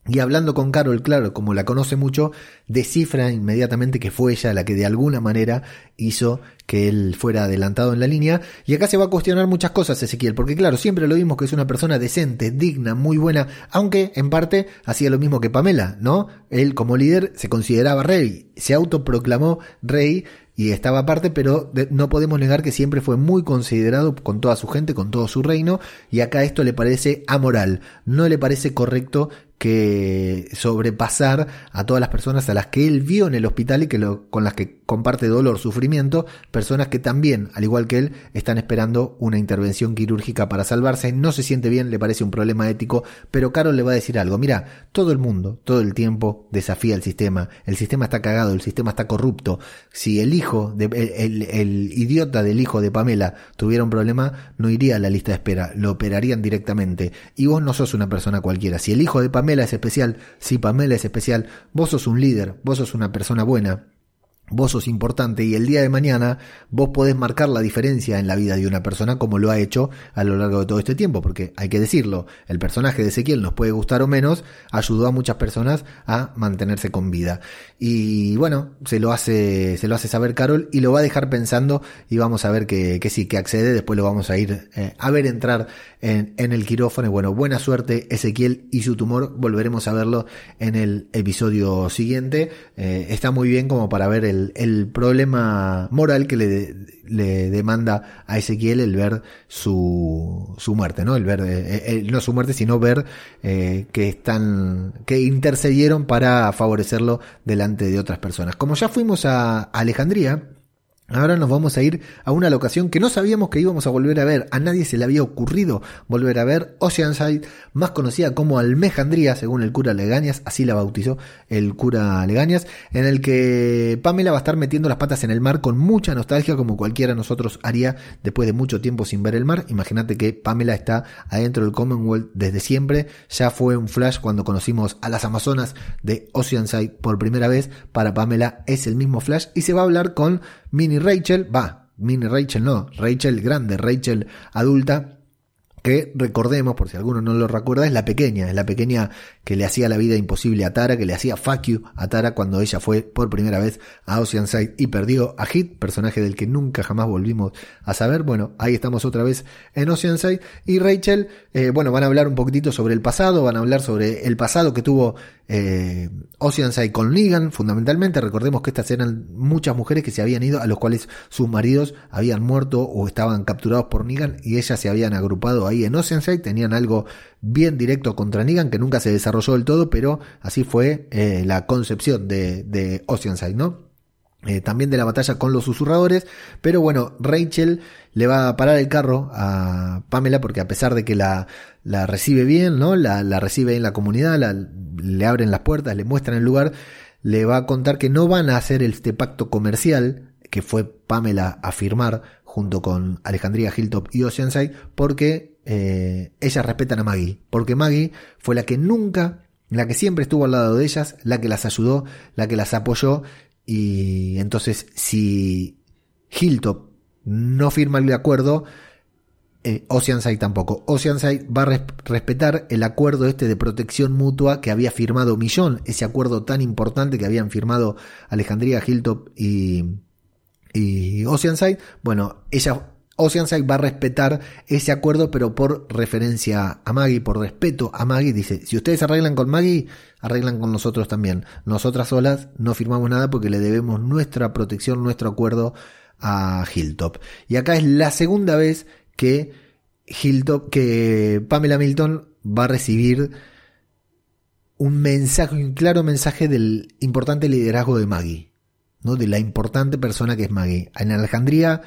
Y hablando con Carol, claro, como la conoce mucho, descifra inmediatamente que fue ella la que de alguna manera hizo que él fuera adelantado en la línea. Y acá se va a cuestionar muchas cosas Ezequiel, porque claro, siempre lo vimos que es una persona decente, digna, muy buena, aunque en parte hacía lo mismo que Pamela, ¿no? Él como líder se consideraba rey, se autoproclamó rey y estaba aparte, pero no podemos negar que siempre fue muy considerado con toda su gente, con todo su reino, y acá esto le parece amoral, no le parece correcto que sobrepasar a todas las personas a las que él vio en el hospital y que lo, con las que comparte dolor, sufrimiento, personas que también, al igual que él, están esperando una intervención quirúrgica para salvarse, no se siente bien, le parece un problema ético, pero Carol le va a decir algo, mira, todo el mundo, todo el tiempo desafía el sistema, el sistema está cagado, el sistema está corrupto, si el hijo, de, el, el idiota del hijo de Pamela tuviera un problema, no iría a la lista de espera, lo operarían directamente, y vos no sos una persona cualquiera, si el hijo de Pamela Pamela es especial, si Pamela es especial, vos sos un líder, vos sos una persona buena, Vos sos importante y el día de mañana vos podés marcar la diferencia en la vida de una persona como lo ha hecho a lo largo de todo este tiempo, porque hay que decirlo, el personaje de Ezequiel nos puede gustar o menos, ayudó a muchas personas a mantenerse con vida. Y bueno, se lo hace, se lo hace saber Carol y lo va a dejar pensando y vamos a ver que, sí, que accede, después lo vamos a ir eh, a ver entrar en, en el quirófano. Y bueno, buena suerte Ezequiel y su tumor, volveremos a verlo en el episodio siguiente. Eh, está muy bien como para ver el el, problema moral que le, le, demanda a Ezequiel el ver su, su muerte, ¿no? El ver, eh, no su muerte, sino ver eh, que están, que intercedieron para favorecerlo delante de otras personas. Como ya fuimos a Alejandría, Ahora nos vamos a ir a una locación que no sabíamos que íbamos a volver a ver. A nadie se le había ocurrido volver a ver Oceanside, más conocida como Almejandría, según el cura Legañas, así la bautizó el cura Legañas, en el que Pamela va a estar metiendo las patas en el mar con mucha nostalgia, como cualquiera de nosotros haría después de mucho tiempo sin ver el mar. Imagínate que Pamela está adentro del Commonwealth desde siempre. Ya fue un flash cuando conocimos a las Amazonas de Oceanside por primera vez. Para Pamela es el mismo flash y se va a hablar con Mini Rachel, va, Mini Rachel no, Rachel grande, Rachel adulta, que recordemos, por si alguno no lo recuerda, es la pequeña, es la pequeña que le hacía la vida imposible a Tara, que le hacía fuck you a Tara cuando ella fue por primera vez a Oceanside y perdió a Hit, personaje del que nunca jamás volvimos a saber. Bueno, ahí estamos otra vez en Oceanside. Y Rachel, eh, bueno, van a hablar un poquitito sobre el pasado, van a hablar sobre el pasado que tuvo eh, Oceanside con Negan, fundamentalmente. Recordemos que estas eran muchas mujeres que se habían ido, a los cuales sus maridos habían muerto o estaban capturados por Negan y ellas se habían agrupado ahí en Oceanside, tenían algo bien directo contra Negan que nunca se desarrolló del todo, pero así fue eh, la concepción de, de Oceanside, ¿no? eh, también de la batalla con los susurradores, pero bueno, Rachel le va a parar el carro a Pamela porque a pesar de que la, la recibe bien, ¿no? La, la recibe en la comunidad, le abren las puertas, le muestran el lugar, le va a contar que no van a hacer este pacto comercial que fue Pamela a firmar junto con Alejandría Hilltop y Oceanside porque eh, ellas respetan a Maggie, porque Maggie fue la que nunca, la que siempre estuvo al lado de ellas, la que las ayudó, la que las apoyó y entonces si Hilltop no firma el acuerdo, eh, Oceanside tampoco. Oceanside va a respetar el acuerdo este de protección mutua que había firmado Millón, ese acuerdo tan importante que habían firmado Alejandría Hilltop y, y Oceanside. Bueno, ella Oceanside va a respetar ese acuerdo, pero por referencia a Maggie, por respeto a Maggie, dice, si ustedes arreglan con Maggie, arreglan con nosotros también. Nosotras solas no firmamos nada porque le debemos nuestra protección, nuestro acuerdo a Hilltop. Y acá es la segunda vez que Hilltop, que Pamela Milton va a recibir un mensaje, un claro mensaje del importante liderazgo de Maggie, ¿no? De la importante persona que es Maggie. En Alejandría,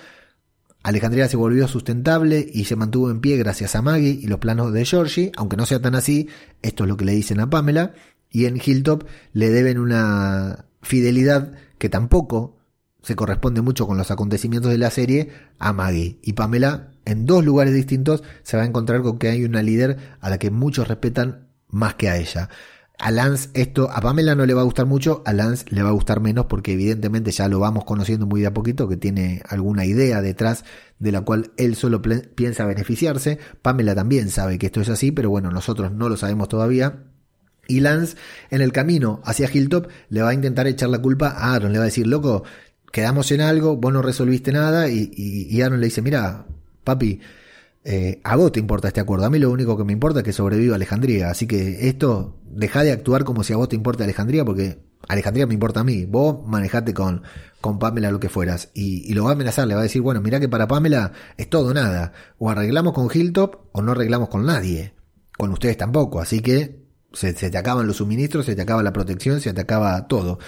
Alejandría se volvió sustentable y se mantuvo en pie gracias a Maggie y los planos de Georgie, aunque no sea tan así, esto es lo que le dicen a Pamela, y en Hilltop le deben una fidelidad que tampoco se corresponde mucho con los acontecimientos de la serie a Maggie. Y Pamela, en dos lugares distintos, se va a encontrar con que hay una líder a la que muchos respetan más que a ella. A Lance esto, a Pamela no le va a gustar mucho, a Lance le va a gustar menos porque evidentemente ya lo vamos conociendo muy de a poquito, que tiene alguna idea detrás de la cual él solo piensa beneficiarse. Pamela también sabe que esto es así, pero bueno, nosotros no lo sabemos todavía. Y Lance en el camino hacia Hilltop le va a intentar echar la culpa a Aaron, le va a decir, loco, quedamos en algo, vos no resolviste nada y, y Aaron le dice, mira, papi, eh, a vos te importa este acuerdo, a mí lo único que me importa es que sobreviva Alejandría, así que esto, deja de actuar como si a vos te importa Alejandría, porque Alejandría me importa a mí, vos manejate con, con Pamela lo que fueras, y, lo va a amenazar, le va a decir, bueno, mira que para Pamela es todo nada, o arreglamos con Hilltop o no arreglamos con nadie, con ustedes tampoco, así que se, se te acaban los suministros, se te acaba la protección, se te acaba todo.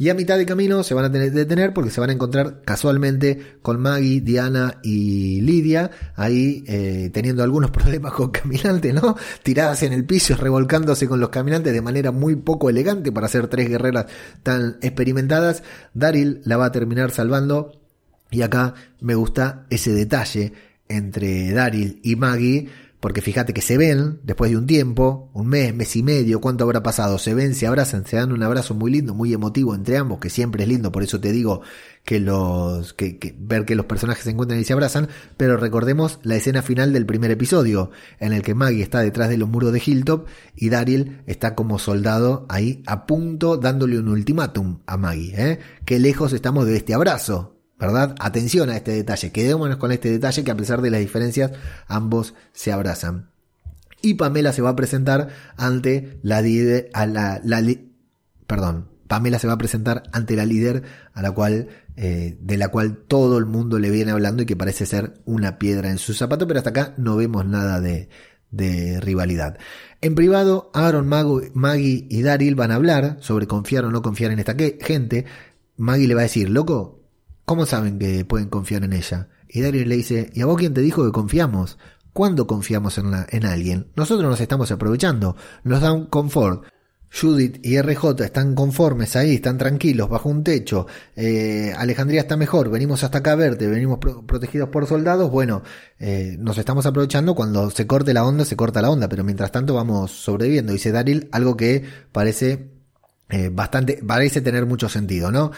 Y a mitad de camino se van a detener porque se van a encontrar casualmente con Maggie, Diana y Lidia, ahí eh, teniendo algunos (laughs) problemas con caminantes, ¿no? Tiradas en el piso, revolcándose con los caminantes de manera muy poco elegante para ser tres guerreras tan experimentadas. Daryl la va a terminar salvando. Y acá me gusta ese detalle entre Daryl y Maggie porque fíjate que se ven después de un tiempo, un mes, mes y medio, cuánto habrá pasado, se ven, se abrazan, se dan un abrazo muy lindo, muy emotivo entre ambos, que siempre es lindo, por eso te digo que los, que, ver que los personajes se encuentran y se abrazan, pero recordemos la escena final del primer episodio, en el que Maggie está detrás de los muros de Hilltop y Daryl está como soldado ahí a punto dándole un ultimátum a Maggie, ¿eh? Qué lejos estamos de este abrazo, ¿verdad? Atención a este detalle, quedémonos con este detalle que a pesar de las diferencias ambos se abrazan. Y Pamela se va a presentar ante la líder, a la, perdón, Pamela se va a presentar ante la líder a la cual, eh, de la cual todo el mundo le viene hablando y que parece ser una piedra en su zapato, pero hasta acá no vemos nada de, de rivalidad. En privado, Aaron, Maggie y Daryl van a hablar sobre confiar o no confiar en esta gente. Maggie le va a decir, loco, ¿Cómo saben que pueden confiar en ella? Y Daryl le dice, ¿y a vos quién te dijo que confiamos? ¿Cuándo confiamos en, alguien? Nosotros nos estamos aprovechando, nos dan confort. Judith y RJ están conformes ahí, están tranquilos, bajo un techo. Eh, Alejandría está mejor, venimos hasta acá a verte, venimos protegidos por soldados. Bueno, eh, nos estamos aprovechando. Cuando se corte la onda, se corta la onda, pero mientras tanto vamos sobreviviendo. Dice Daryl algo que parece eh, bastante, parece tener mucho sentido, ¿no?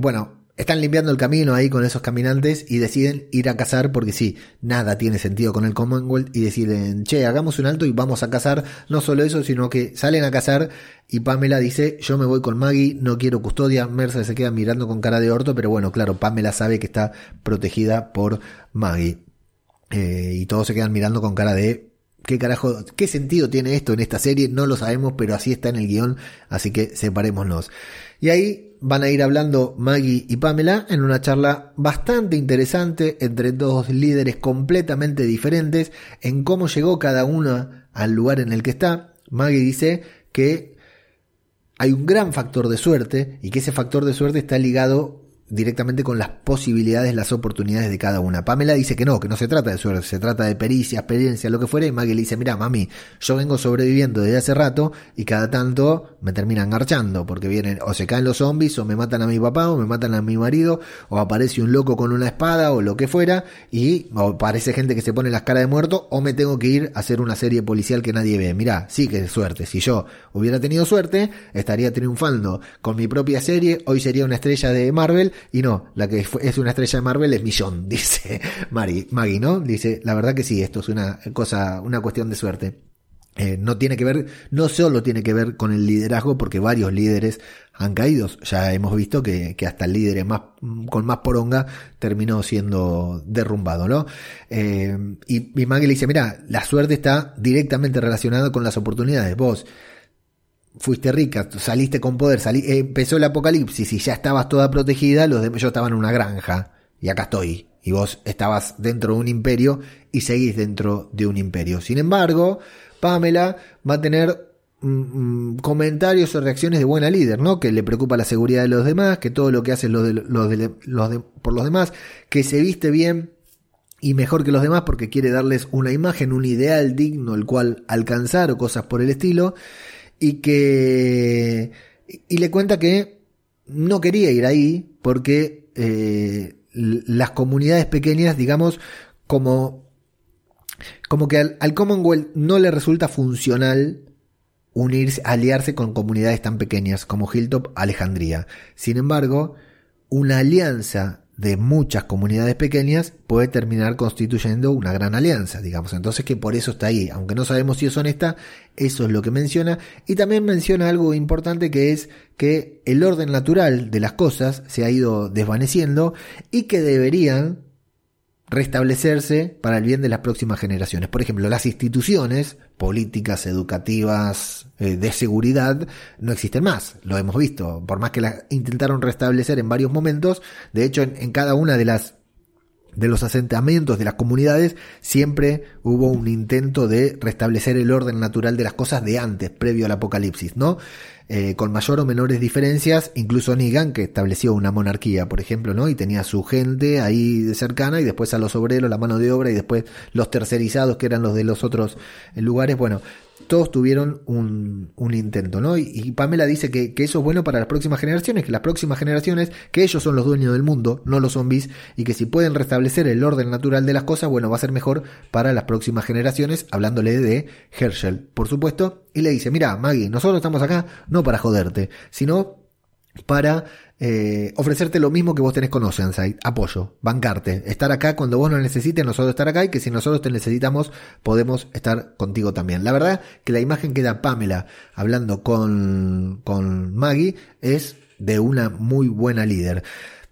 bueno, están limpiando el camino ahí con esos caminantes y deciden ir a cazar porque sí, nada tiene sentido con el Commonwealth y deciden, che, hagamos un alto y vamos a cazar. No solo eso, sino que salen a cazar y Pamela dice, yo me voy con Maggie, no quiero custodia. Mercer se queda mirando con cara de orto, pero bueno, claro, Pamela sabe que está protegida por Maggie. Eh, y todos se quedan mirando con cara de ¿Qué carajo, qué sentido tiene esto en esta serie? No lo sabemos, pero así está en el guion, así que separémonos. Y ahí van a ir hablando Maggie y Pamela en una charla bastante interesante entre dos líderes completamente diferentes en cómo llegó cada una al lugar en el que está. Maggie dice que hay un gran factor de suerte y que ese factor de suerte está ligado directamente con las posibilidades, las oportunidades de cada una. Pamela dice que no, que no se trata de suerte, se trata de pericia, experiencia, lo que fuera, y Maggie le dice, mira, mami, yo vengo sobreviviendo desde hace rato y cada tanto me terminan garchando, porque vienen o se caen los zombies, o me matan a mi papá, o me matan a mi marido, o aparece un loco con una espada, o lo que fuera, y o aparece gente que se pone las caras de muerto, o me tengo que ir a hacer una serie policial que nadie ve. Mira, sí que es suerte, si yo hubiera tenido suerte, estaría triunfando con mi propia serie, hoy sería una estrella de Marvel, y no, la que es una estrella de Marvel es Millón, (laughs) dice Maggie, ¿no? Dice, la verdad que sí, esto es una cosa, una cuestión de suerte. Eh, no tiene que ver, no solo tiene que ver con el liderazgo, porque varios líderes han caído. Ya hemos visto que, hasta el líder más, con más poronga terminó siendo derrumbado, ¿no? Eh, y, y Maggie le dice, mira, la suerte está directamente relacionada con las oportunidades. Vos fuiste rica, saliste con poder, salí, empezó el apocalipsis y ya estabas toda protegida, los demás, yo estaba en una granja y acá estoy. Y vos estabas dentro de un imperio y seguís dentro de un imperio. Sin embargo, Pamela va a tener mm, mm, comentarios o reacciones de buena líder, ¿no? Que le preocupa la seguridad de los demás, que todo lo que hace lo de, de, por los demás, que se viste bien y mejor que los demás porque quiere darles una imagen, un ideal digno el cual alcanzar o cosas por el estilo y que y le cuenta que no quería ir ahí porque eh, las comunidades pequeñas, digamos, como como que al, Commonwealth no le resulta funcional unirse, aliarse con comunidades tan pequeñas como Hilltop, Alejandría. Sin embargo, una alianza de muchas comunidades pequeñas puede terminar constituyendo una gran alianza, digamos. Entonces que por eso está ahí, aunque no sabemos si es honesta, eso es lo que menciona. Y también menciona algo importante que es que el orden natural de las cosas se ha ido desvaneciendo y que deberían restablecerse para el bien de las próximas generaciones. Por ejemplo, las instituciones políticas, educativas, eh, de seguridad, no existen más. Lo hemos visto. Por más que las intentaron restablecer en varios momentos, de hecho, en, cada una de las de los asentamientos de las comunidades siempre hubo un intento de restablecer el orden natural de las cosas de antes, previo al apocalipsis, ¿no? Eh, con mayor o menores diferencias, incluso Negan, que estableció una monarquía, por ejemplo, ¿no? Y tenía su gente ahí cercana y después a los obreros, la mano de obra y después los tercerizados, que eran los de los otros eh, lugares. Bueno, todos tuvieron un, un intento, ¿no? Y, Pamela dice que, que, eso es bueno para las próximas generaciones, que las próximas generaciones, que ellos son los dueños del mundo, no los zombies, y que si pueden restablecer el orden natural de las cosas, bueno, va a ser mejor para las próximas generaciones, hablándole de Herschel, por supuesto, y le dice, mira, Maggie, nosotros estamos acá no para joderte, sino para eh, ofrecerte lo mismo que vos tenés con Oceanside, apoyo, bancarte, estar acá cuando vos nos necesites, nosotros estar acá y que si nosotros te necesitamos podemos estar contigo también. La verdad que la imagen que da Pamela hablando con, con Maggie es de una muy buena líder.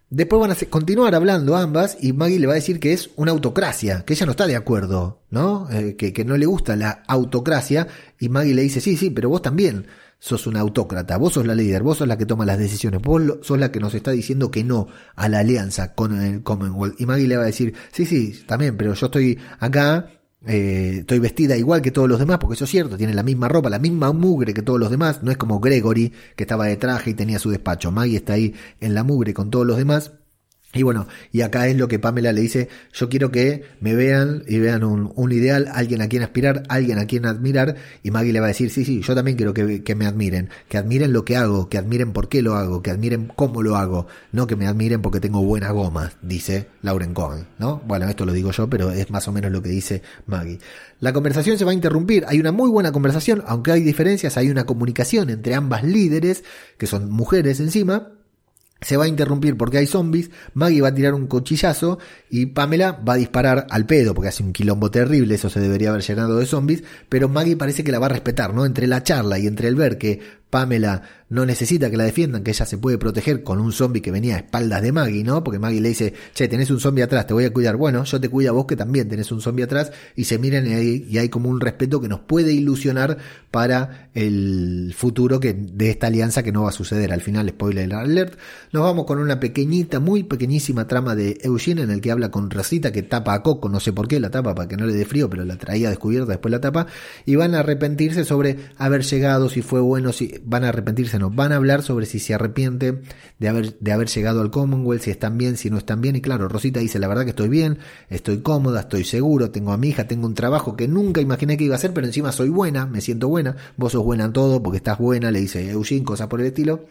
Después van a continuar hablando ambas y Maggie le va a decir que es una autocracia, que ella no está de acuerdo, ¿no? Eh, que, que no le gusta la autocracia y Maggie le dice, sí, sí, pero vos también sos una autócrata, vos sos la líder, vos sos la que toma las decisiones, vos sos la que nos está diciendo que no a la alianza con el Commonwealth. Y Maggie le va a decir, sí, sí, también, pero yo estoy acá, eh, estoy vestida igual que todos los demás, porque eso es cierto, tiene la misma ropa, la misma mugre que todos los demás, no es como Gregory, que estaba de traje y tenía su despacho, Maggie está ahí en la mugre con todos los demás. Y bueno, y acá es lo que Pamela le dice, yo quiero que me vean y vean un, un, ideal, alguien a quien aspirar, alguien a quien admirar, y Maggie le va a decir, sí, sí, yo también quiero que, me admiren, que admiren lo que hago, que admiren por qué lo hago, que admiren cómo lo hago, no que me admiren porque tengo buena goma, dice Lauren Cohen, ¿no? Bueno, esto lo digo yo, pero es más o menos lo que dice Maggie. La conversación se va a interrumpir, hay una muy buena conversación, aunque hay diferencias, hay una comunicación entre ambas líderes, que son mujeres encima, se va a interrumpir porque hay zombies, Maggie va a tirar un cuchillazo y Pamela va a disparar al pedo porque hace un quilombo terrible, eso se debería haber llenado de zombies, pero Maggie parece que la va a respetar, ¿no? Entre la charla y entre el ver que Pamela no necesita que la defiendan, que ella se puede proteger con un zombie que venía a espaldas de Maggie, ¿no? Porque Maggie le dice, che, tenés un zombie atrás, te voy a cuidar. Bueno, yo te cuido a vos que también tenés un zombie atrás y se miran y hay, y hay como un respeto que nos puede ilusionar para el futuro que, de esta alianza que no va a suceder. Al final, spoiler alert, nos vamos con una pequeñita, muy pequeñísima trama de Eugene en el que habla con Rosita que tapa a Coco, no sé por qué la tapa para que no le dé frío, pero la traía descubierta, después la tapa, y van a arrepentirse sobre haber llegado, si fue bueno, si van a arrepentirse Van a hablar sobre si se arrepiente de haber, llegado al Commonwealth, si están bien, si no están bien. Y claro, Rosita dice, la verdad que estoy bien, estoy cómoda, estoy seguro, tengo a mi hija, tengo un trabajo que nunca imaginé que iba a hacer, pero encima soy buena, me siento buena. Vos sos buena en todo porque estás buena, le dice Eugene, cosas por el estilo.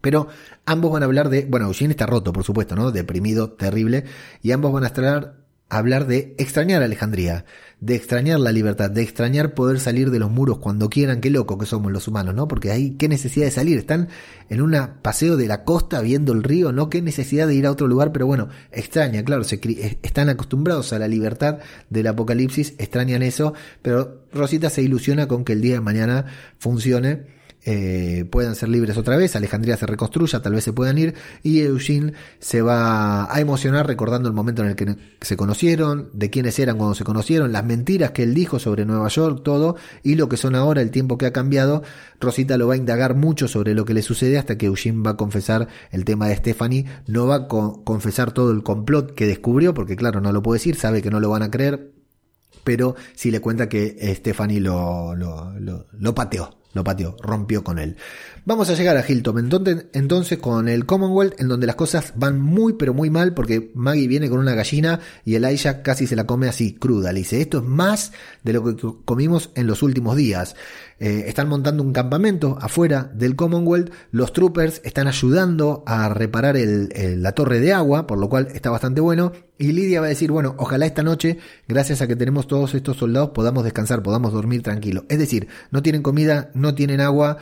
Pero ambos van a hablar de, bueno, Eugene está roto, por supuesto, ¿no? Deprimido, terrible, y ambos van a estar hablar de extrañar a Alejandría, de extrañar la libertad, de extrañar poder salir de los muros cuando quieran, qué loco que somos los humanos, ¿no? Porque ahí, qué necesidad de salir, están en un paseo de la costa viendo el río, ¿no? Qué necesidad de ir a otro lugar, pero bueno, extraña, claro, se, están acostumbrados a la libertad del apocalipsis, extrañan eso, pero Rosita se ilusiona con que el día de mañana funcione eh, puedan ser libres otra vez, Alejandría se reconstruya, tal vez se puedan ir, y Eugene se va a emocionar recordando el momento en el que se conocieron, de quiénes eran cuando se conocieron, las mentiras que él dijo sobre Nueva York, todo, y lo que son ahora, el tiempo que ha cambiado. Rosita lo va a indagar mucho sobre lo que le sucede hasta que Eugene va a confesar el tema de Stephanie, no va a confesar todo el complot que descubrió, porque claro, no lo puede decir, sabe que no lo van a creer, pero sí le cuenta que Stephanie lo, lo, lo pateó, lo pateó, rompió con él. Vamos a llegar a Hilton, entonces, entonces con el Commonwealth, en donde las cosas van muy pero muy mal, porque Maggie viene con una gallina y Elijah casi se la come así, cruda. Le dice, esto es más de lo que comimos en los últimos días. Eh, están montando un campamento afuera del Commonwealth, los troopers están ayudando a reparar la torre de agua, por lo cual está bastante bueno. Y Lidia va a decir, bueno, ojalá esta noche, gracias a que tenemos todos estos soldados, podamos descansar, podamos dormir tranquilo. Es decir, no tienen comida, no tienen agua,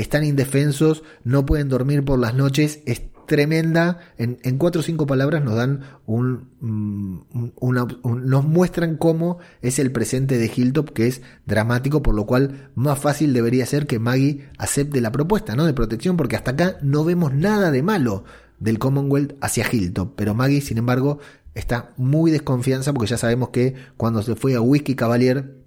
están indefensos, no pueden dormir por las noches, es tremenda. En, cuatro o cinco palabras nos dan un, mm, nos muestran cómo es el presente de Hilltop, que es dramático, por lo cual más fácil debería ser que Maggie acepte la propuesta, ¿no? De protección, porque hasta acá no vemos nada de malo del Commonwealth hacia Hilltop, pero Maggie, sin embargo, está muy desconfianza porque ya sabemos que cuando se fue a Whisky Cavalier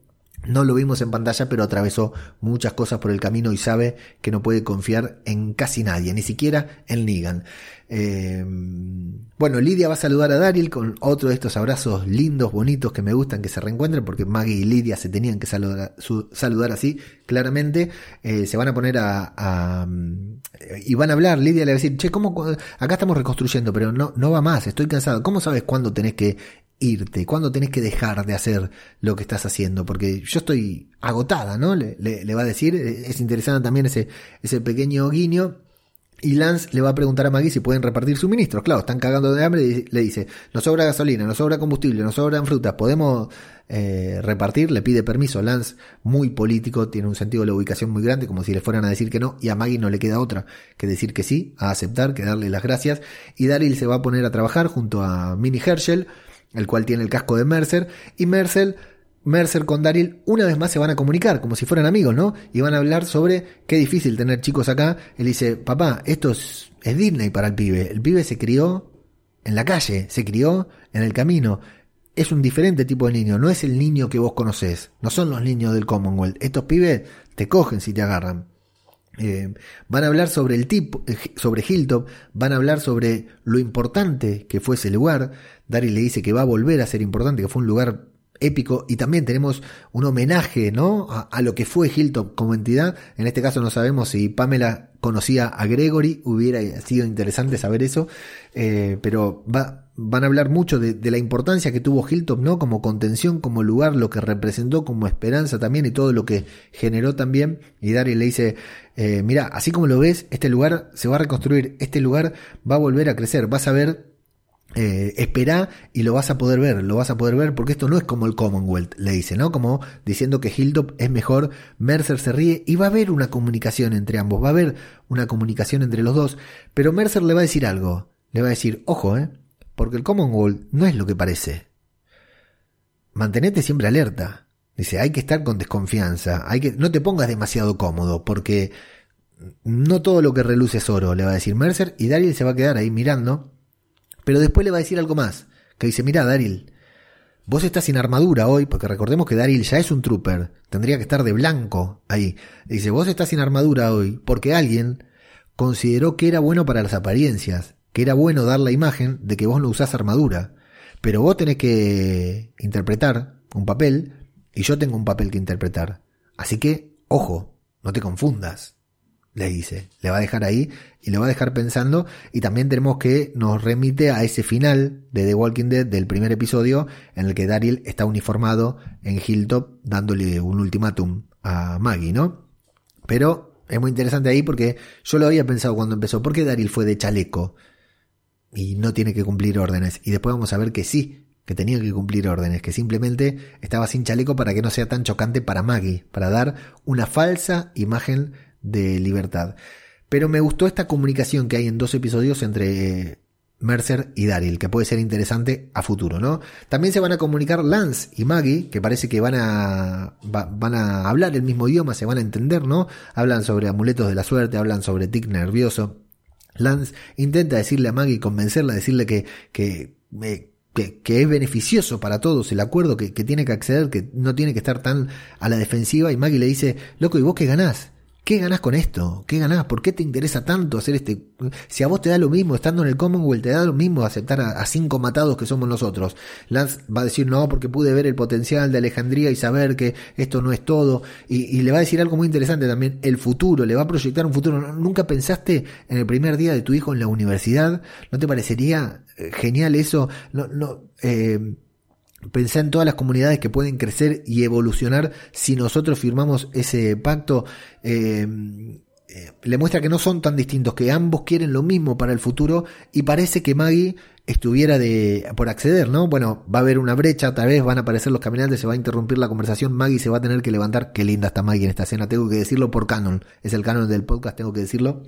no lo vimos en pantalla, pero atravesó muchas cosas por el camino y sabe que no puede confiar en casi nadie, ni siquiera en Negan. Eh, bueno, Lidia va a saludar a Daryl con otro de estos abrazos lindos, bonitos que me gustan que se reencuentren, porque Maggie y Lidia se tenían que saludar, saludar así, claramente. Eh, se van a poner a, y van a hablar. Lidia le va a decir, che, ¿cómo? Acá estamos reconstruyendo, pero no, no va más, estoy cansado. ¿Cómo sabes cuándo tenés que irte? ¿Cuándo tenés que dejar de hacer lo que estás haciendo? Porque yo estoy agotada, ¿no? Le, le, va a decir, es interesante también ese, ese pequeño guiño. Y Lance le va a preguntar a Maggie si pueden repartir suministros. Claro, están cagando de hambre y le dice, nos sobra gasolina, nos sobra combustible, nos sobran frutas, podemos eh, repartir. Le pide permiso. Lance, muy político, tiene un sentido de la ubicación muy grande, como si le fueran a decir que no. Y a Maggie no le queda otra que decir que sí, a aceptar, que darle las gracias. Y Daryl se va a poner a trabajar junto a Minnie Herschel el cual tiene el casco de Mercer, y Mercer, Mercer con Daryl una vez más se van a comunicar, como si fueran amigos, ¿no? Y van a hablar sobre qué difícil tener chicos acá. Él dice, papá, esto es, Disney para el pibe. El pibe se crió en la calle, se crió en el camino. Es un diferente tipo de niño, no es el niño que vos conocés, no son los niños del Commonwealth. Estos pibes te cogen si te agarran. Eh, van a hablar sobre el tipo, eh, sobre Hilltop, van a hablar sobre lo importante que fue ese lugar. Daryl le dice que va a volver a ser importante, que fue un lugar épico y también tenemos un homenaje ¿no? a, lo que fue Hilltop como entidad. En este caso no sabemos si Pamela conocía a Gregory, hubiera sido interesante saber eso, eh, pero va, van a hablar mucho de, la importancia que tuvo Hilltop ¿no? como contención, como lugar, lo que representó como esperanza también y todo lo que generó también. Y Daryl le dice, eh, mira, así como lo ves, este lugar se va a reconstruir, este lugar va a volver a crecer, vas a ver eh, espera y lo vas a poder ver, lo vas a poder ver porque esto no es como el Commonwealth, le dice, ¿no? Como diciendo que Hilltop es mejor, Mercer se ríe y va a haber una comunicación entre ambos, va a haber una comunicación entre los dos, pero Mercer le va a decir algo, le va a decir, ojo, ¿eh? Porque el Commonwealth no es lo que parece. Mantenete siempre alerta. Dice, hay que estar con desconfianza, hay que, no te pongas demasiado cómodo porque no todo lo que reluce es oro, le va a decir Mercer y Daryl se va a quedar ahí mirando pero después le va a decir algo más, que dice, mira Daryl, vos estás sin armadura hoy, porque recordemos que Daryl ya es un trooper, tendría que estar de blanco ahí. Dice, vos estás sin armadura hoy, porque alguien consideró que era bueno para las apariencias, que era bueno dar la imagen de que vos no usás armadura, pero vos tenés que interpretar un papel y yo tengo un papel que interpretar. Así que, ojo, no te confundas. Le dice. Le va a dejar ahí y le va a dejar pensando. Y también tenemos que nos remite a ese final de The Walking Dead del primer episodio en el que Daryl está uniformado en Hilltop dándole un ultimátum a Maggie, ¿no? Pero es muy interesante ahí porque yo lo había pensado cuando empezó. ¿Por qué Daryl fue de chaleco? Y no tiene que cumplir órdenes. Y después vamos a ver que sí, que tenía que cumplir órdenes, que simplemente estaba sin chaleco para que no sea tan chocante para Maggie, para dar una falsa imagen de libertad. Pero me gustó esta comunicación que hay en dos episodios entre Mercer y Daryl, que puede ser interesante a futuro, ¿no? También se van a comunicar Lance y Maggie, que parece que van a, van a hablar el mismo idioma, se van a entender, ¿no? Hablan sobre amuletos de la suerte, hablan sobre tic nervioso. Lance intenta decirle a Maggie, convencerla, decirle que, que, eh, que, es beneficioso para todos el acuerdo, que, que, tiene que acceder, que no tiene que estar tan a la defensiva. Y Maggie le dice, loco, ¿y vos qué ganás? ¿Qué ganás con esto? ¿Qué ganás? ¿Por qué te interesa tanto hacer este? Si a vos te da lo mismo, estando en el Commonwealth, te da lo mismo aceptar a, cinco matados que somos nosotros. Lance va a decir no, porque pude ver el potencial de Alejandría y saber que esto no es todo. Y, le va a decir algo muy interesante también, el futuro, le va a proyectar un futuro. ¿Nunca pensaste en el primer día de tu hijo en la universidad? ¿No te parecería eh, genial eso? No, no, eh, Pensé en todas las comunidades que pueden crecer y evolucionar si nosotros firmamos ese pacto. Eh, eh, le muestra que no son tan distintos, que ambos quieren lo mismo para el futuro y parece que Maggie estuviera de por acceder, ¿no? Bueno, va a haber una brecha, tal vez van a aparecer los caminantes, se va a interrumpir la conversación, Maggie se va a tener que levantar. Qué linda está Maggie en esta escena, tengo que decirlo por canon, es el canon del podcast, tengo que decirlo.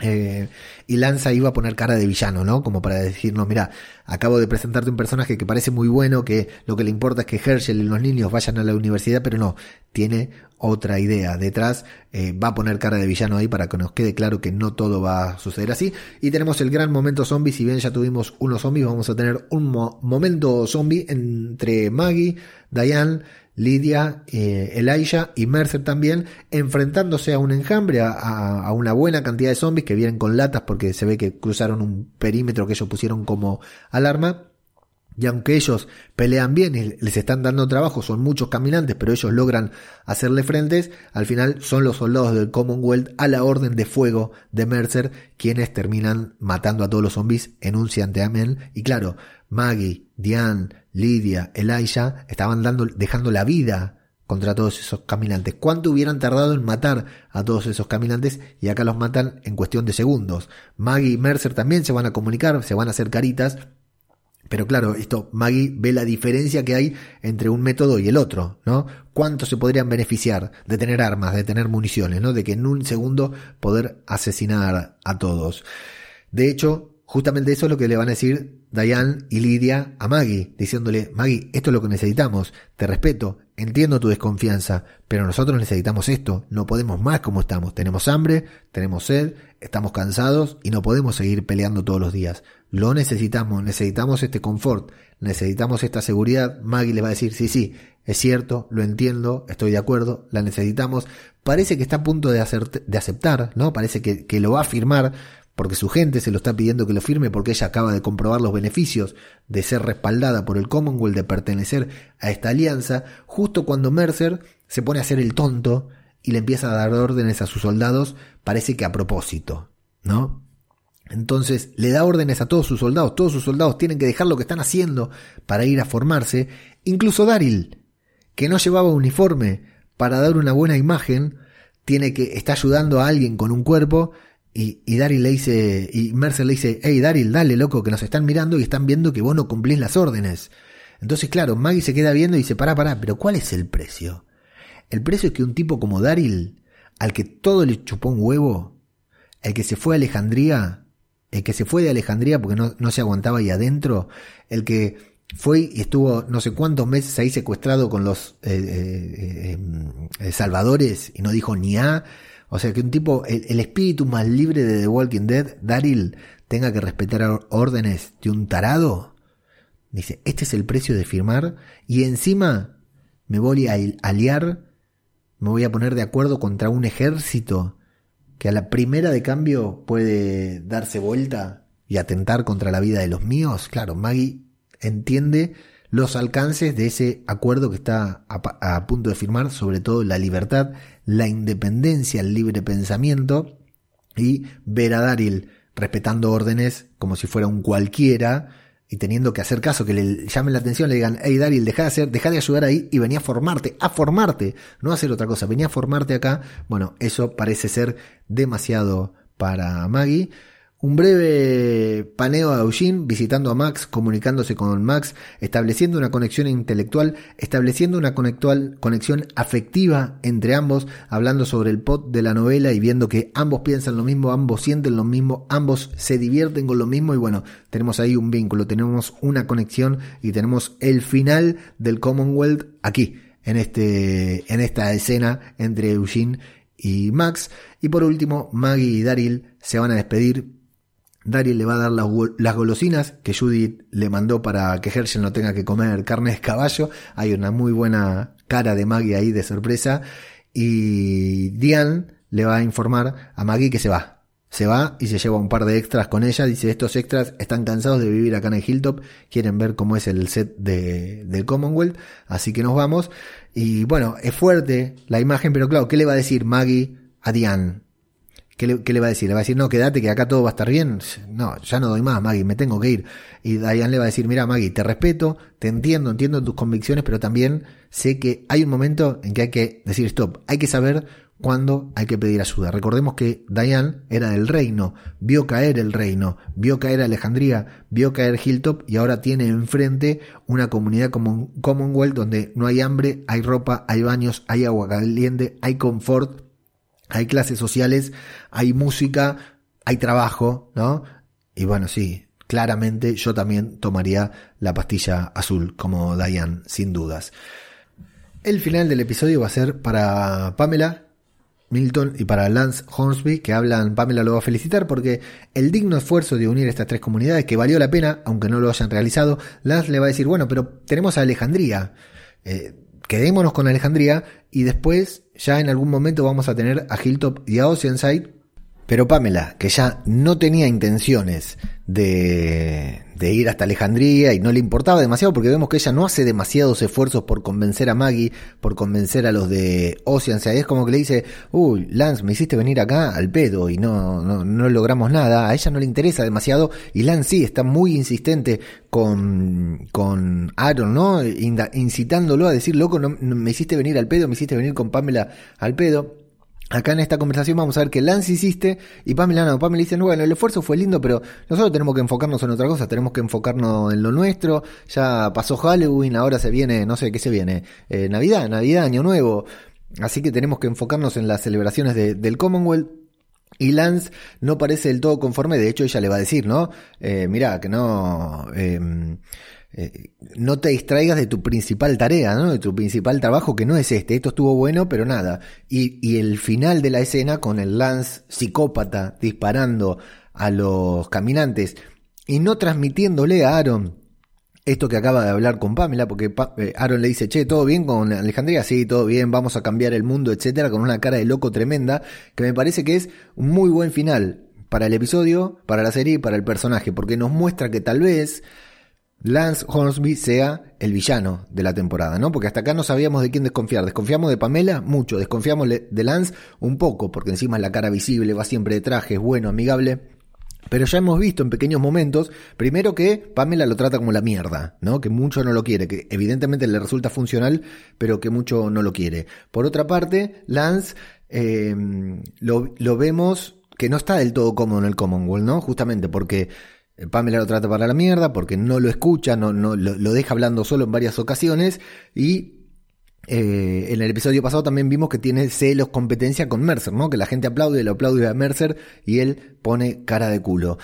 Eh, y Lanza iba a poner cara de villano, ¿no? Como para decirnos, mira, acabo de presentarte un personaje que parece muy bueno, que lo que le importa es que Herschel y los niños vayan a la universidad, pero no, tiene otra idea detrás, eh, va a poner cara de villano ahí para que nos quede claro que no todo va a suceder así. Y tenemos el gran momento zombie, si bien ya tuvimos unos zombies, vamos a tener un momento zombie entre Maggie, Diane, Lidia, eh, Elijah y Mercer también, enfrentándose a un enjambre, a, una buena cantidad de zombies que vienen con latas porque se ve que cruzaron un perímetro que ellos pusieron como alarma. Y aunque ellos pelean bien y les están dando trabajo, son muchos caminantes, pero ellos logran hacerle frentes, al final son los soldados del Commonwealth a la orden de fuego de Mercer quienes terminan matando a todos los zombies en un amén. Y claro, Maggie, Diane, Lidia, Elijah estaban dando, dejando la vida contra todos esos caminantes. ¿Cuánto hubieran tardado en matar a todos esos caminantes? Y acá los matan en cuestión de segundos. Maggie y Mercer también se van a comunicar, se van a hacer caritas. Pero claro, esto, Maggie ve la diferencia que hay entre un método y el otro, ¿no? ¿Cuánto se podrían beneficiar de tener armas, de tener municiones, ¿no? De que en un segundo poder asesinar a todos. De hecho, justamente eso es lo que le van a decir Diane y Lidia a Maggie, diciéndole, Maggie, esto es lo que necesitamos, te respeto, entiendo tu desconfianza, pero nosotros necesitamos esto, no podemos más como estamos, tenemos hambre, tenemos sed, estamos cansados y no podemos seguir peleando todos los días. Lo necesitamos, necesitamos este confort, necesitamos esta seguridad. Maggie le va a decir, sí, sí, es cierto, lo entiendo, estoy de acuerdo, la necesitamos. Parece que está a punto de, hacer, de aceptar, ¿no? Parece que, que lo va a firmar, porque su gente se lo está pidiendo que lo firme porque ella acaba de comprobar los beneficios de ser respaldada por el Commonwealth, de pertenecer a esta alianza, justo cuando Mercer se pone a hacer el tonto y le empieza a dar órdenes a sus soldados, parece que a propósito, ¿no? Entonces le da órdenes a todos sus soldados, todos sus soldados tienen que dejar lo que están haciendo para ir a formarse, incluso Daryl, que no llevaba uniforme para dar una buena imagen, tiene que está ayudando a alguien con un cuerpo y, y Daryl le dice, y Mercer le dice, hey Daryl, dale loco, que nos están mirando y están viendo que vos no cumplís las órdenes. Entonces, claro, Maggie se queda viendo y dice, pará, pará, pero ¿cuál es el precio? El precio es que un tipo como Daryl, al que todo le chupó un huevo, el que se fue a Alejandría, el que se fue de Alejandría porque no, no se aguantaba ahí adentro, el que fue y estuvo no sé cuántos meses ahí secuestrado con los eh, eh, eh, salvadores y no dijo ni a, o sea, que un tipo, el, espíritu más libre de The Walking Dead, Daryl, tenga que respetar órdenes de un tarado. Dice, este es el precio de firmar y encima me voy a aliar, me voy a poner de acuerdo contra un ejército que a la primera de cambio puede darse vuelta y atentar contra la vida de los míos. Claro, Maggie entiende los alcances de ese acuerdo que está a, punto de firmar, sobre todo la libertad, la independencia, el libre pensamiento. y ver a Daryl respetando órdenes como si fuera un cualquiera y teniendo que hacer caso, que le llamen la atención, le digan, hey Daryl, deja de hacer, deja de ayudar ahí y venía a formarte, a formarte, no a hacer otra cosa, venía a formarte acá. Bueno, eso parece ser demasiado para Maggie. Un breve paneo a Eugene, visitando a Max, comunicándose con Max, estableciendo una conexión intelectual, estableciendo una conexión afectiva entre ambos, hablando sobre el pot de la novela y viendo que ambos piensan lo mismo, ambos sienten lo mismo, ambos se divierten con lo mismo y bueno, tenemos ahí un vínculo, tenemos una conexión y tenemos el final del Commonwealth aquí, en, este, en esta escena entre Eugene y Max. Y por último, Maggie y Daryl se van a despedir Daryl le va a dar las, golosinas que Judith le mandó para que Herschel no tenga que comer carne de caballo. Hay una muy buena cara de Maggie ahí de sorpresa. Y Diane le va a informar a Maggie que se va. Se va y se lleva un par de extras con ella. Dice, estos extras están cansados de vivir acá en el Hilltop. Quieren ver cómo es el set de, del Commonwealth. Así que nos vamos. Y bueno, es fuerte la imagen, pero claro, ¿qué le va a decir Maggie a Diane? ¿Qué le, va a decir? Le va a decir, no, quédate que acá todo va a estar bien. No, ya no doy más, Maggie, me tengo que ir. Y Diane le va a decir, mira, Maggie, te respeto, te entiendo, entiendo tus convicciones, pero también sé que hay un momento en que hay que decir stop. Hay que saber cuándo hay que pedir ayuda. Recordemos que Diane era del reino, vio caer el reino, vio caer Alejandría, vio caer Hilltop y ahora tiene enfrente una comunidad como Commonwealth donde no hay hambre, hay ropa, hay baños, hay agua caliente, hay confort hay clases sociales, hay música, hay trabajo, ¿no? Y bueno, sí, claramente yo también tomaría la pastilla azul como Diane, sin dudas. El final del episodio va a ser para Pamela Milton y para Lance Hornsby, que hablan, Pamela lo va a felicitar porque el digno esfuerzo de unir estas tres comunidades, que valió la pena, aunque no lo hayan realizado, Lance le va a decir, bueno, pero tenemos a Alejandría. Eh, quedémonos con Alejandría y después ya en algún momento vamos a tener a Hilltop y a Oceanside. Pero Pamela, que ya no tenía intenciones de, ir hasta Alejandría y no le importaba demasiado porque vemos que ella no hace demasiados esfuerzos por convencer a Maggie, por convencer a los de Oceanside. Es como que le dice, uy, Lance, me hiciste venir acá al pedo y no, no, no logramos nada. A ella no le interesa demasiado y Lance sí está muy insistente con, con Aaron, ¿no? Incitándolo a decir, loco, no, me hiciste venir al pedo, me hiciste venir con Pamela al pedo. Acá en esta conversación vamos a ver que Lance hiciste y Pamela no. Pamela dice, bueno, el esfuerzo fue lindo, pero nosotros tenemos que enfocarnos en otra cosa, tenemos que enfocarnos en lo nuestro. Ya pasó Halloween, ahora se viene, no sé qué se viene, eh, Navidad, Navidad, Año Nuevo. Así que tenemos que enfocarnos en las celebraciones del Commonwealth. Y Lance no parece del todo conforme, de hecho ella le va a decir, ¿no? Eh, mira, que no... Eh, eh, no te distraigas de tu principal tarea, ¿no? de tu principal trabajo, que no es este. Esto estuvo bueno, pero nada. Y, y el final de la escena con el Lance psicópata disparando a los caminantes y no transmitiéndole a Aaron esto que acaba de hablar con Pamela, porque eh, Aaron le dice, che, ¿todo bien con Alejandría? Sí, todo bien, vamos a cambiar el mundo, etcétera, con una cara de loco tremenda, que me parece que es un muy buen final para el episodio, para la serie y para el personaje, porque nos muestra que tal vez Lance Hornsby sea el villano de la temporada, ¿no? Porque hasta acá no sabíamos de quién desconfiar. Desconfiamos de Pamela mucho, desconfiamos de Lance un poco, porque encima es la cara visible, va siempre de traje, es bueno, amigable. Pero ya hemos visto en pequeños momentos, primero que Pamela lo trata como la mierda, ¿no? Que mucho no lo quiere, que evidentemente le resulta funcional, pero que mucho no lo quiere. Por otra parte, Lance eh, lo, lo vemos que no está del todo cómodo en el Commonwealth, ¿no? Justamente porque Pamela lo trata para la mierda porque no lo escucha, no, lo, deja hablando solo en varias ocasiones y eh, en el episodio pasado también vimos que tiene celos, competencia con Mercer, ¿no? Que la gente aplaude, lo aplaude a Mercer y él pone cara de culo.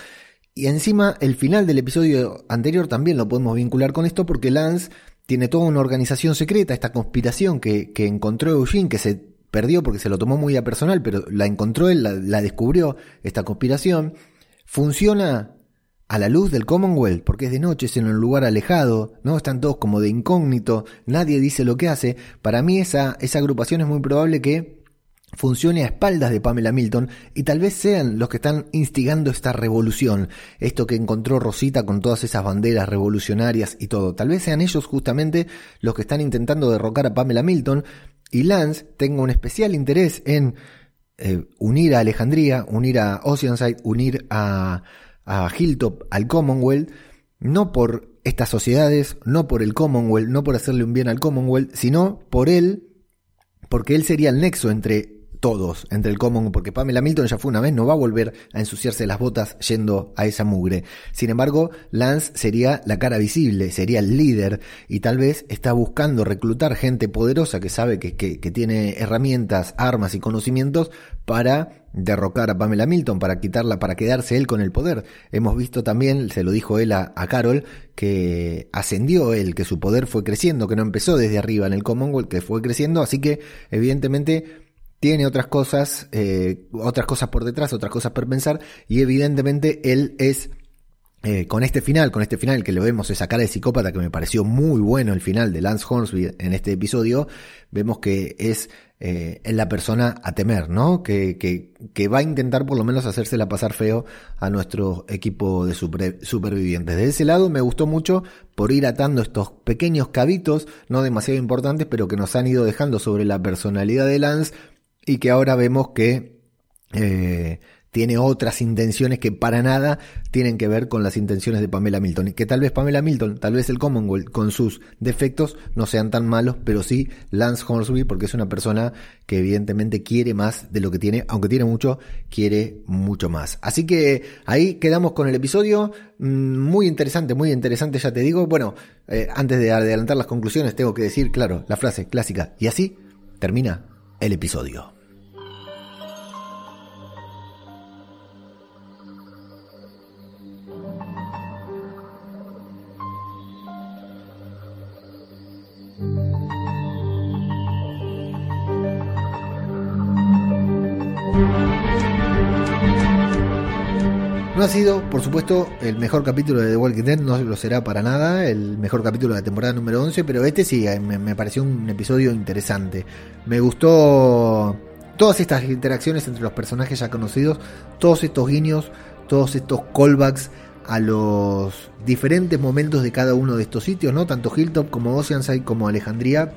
Y encima el final del episodio anterior también lo podemos vincular con esto porque Lance tiene toda una organización secreta, esta conspiración que, encontró Eugene, que se perdió porque se lo tomó muy a personal, pero la encontró él, la descubrió, esta conspiración. Funciona a la luz del Commonwealth, porque es de noche, es en un lugar alejado, ¿no? Están todos como de incógnito, nadie dice lo que hace. Para mí esa, esa agrupación es muy probable que funcione a espaldas de Pamela Milton y tal vez sean los que están instigando esta revolución, esto que encontró Rosita con todas esas banderas revolucionarias y todo. Tal vez sean ellos justamente los que están intentando derrocar a Pamela Milton y Lance tenga un especial interés en eh, unir a Alejandría, unir a Oceanside, unir a, a Hilltop, al Commonwealth, no por estas sociedades, no por el Commonwealth, no por hacerle un bien al Commonwealth, sino por él, porque él sería el nexo entre todos entre el común, porque Pamela Milton ya fue una vez, no va a volver a ensuciarse las botas yendo a esa mugre. Sin embargo, Lance sería la cara visible, sería el líder y tal vez está buscando reclutar gente poderosa que sabe que, que, tiene herramientas, armas y conocimientos para derrocar a Pamela Milton, para quitarla, para quedarse él con el poder. Hemos visto también, se lo dijo él a, a, Carol, que ascendió él, que su poder fue creciendo, que no empezó desde arriba en el Commonwealth, que fue creciendo, así que evidentemente tiene otras cosas, eh, otras cosas por detrás, otras cosas por pensar, y evidentemente él es eh, con este final, con este final que le vemos esa cara de psicópata que me pareció muy bueno el final de Lance Hornsby en este episodio, vemos que es eh, la persona a temer, ¿no? Que, que, que, va a intentar por lo menos hacérsela pasar feo a nuestro equipo de supervivientes. De ese lado me gustó mucho por ir atando estos pequeños cabitos, no demasiado importantes, pero que nos han ido dejando sobre la personalidad de Lance y que ahora vemos que eh, tiene otras intenciones que para nada tienen que ver con las intenciones de Pamela Milton. Y que tal vez Pamela Milton, tal vez el Commonwealth con sus defectos no sean tan malos, pero sí Lance Hornsby, porque es una persona que evidentemente quiere más de lo que tiene, aunque tiene mucho, quiere mucho más. Así que ahí quedamos con el episodio. Mm, muy interesante, muy interesante, ya te digo. Bueno, eh, antes de adelantar las conclusiones, tengo que decir, claro, la frase clásica. Y así termina el episodio. No ha sido, por supuesto, el mejor capítulo de The Walking Dead, no lo será para nada, el mejor capítulo de la temporada número 11, pero este sí, eh, me, pareció un episodio interesante. Me gustó todas estas interacciones entre los personajes ya conocidos, todos estos guiños, todos estos callbacks a los diferentes momentos de cada uno de estos sitios, ¿no? Tanto Hilltop como Oceanside como Alejandría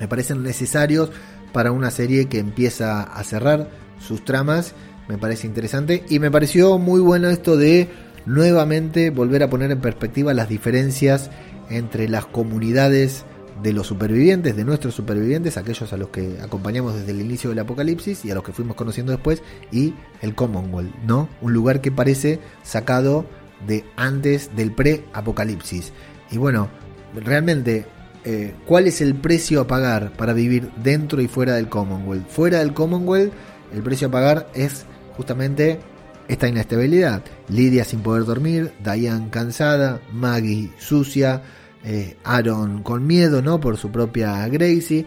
me parecen necesarios para una serie que empieza a cerrar sus tramas me parece interesante y me pareció muy bueno esto de nuevamente volver a poner en perspectiva las diferencias entre las comunidades de los supervivientes, de nuestros supervivientes, aquellos a los que acompañamos desde el inicio del apocalipsis y a los que fuimos conociendo después, y el Commonwealth, ¿no? Un lugar que parece sacado de antes del pre-apocalipsis. Y bueno, realmente, eh, ¿cuál es el precio a pagar para vivir dentro y fuera del Commonwealth? Fuera del Commonwealth, el precio a pagar es justamente esta inestabilidad. Lidia sin poder dormir, Diane cansada, Maggie sucia, eh, Aaron con miedo, ¿no? Por su propia Gracie.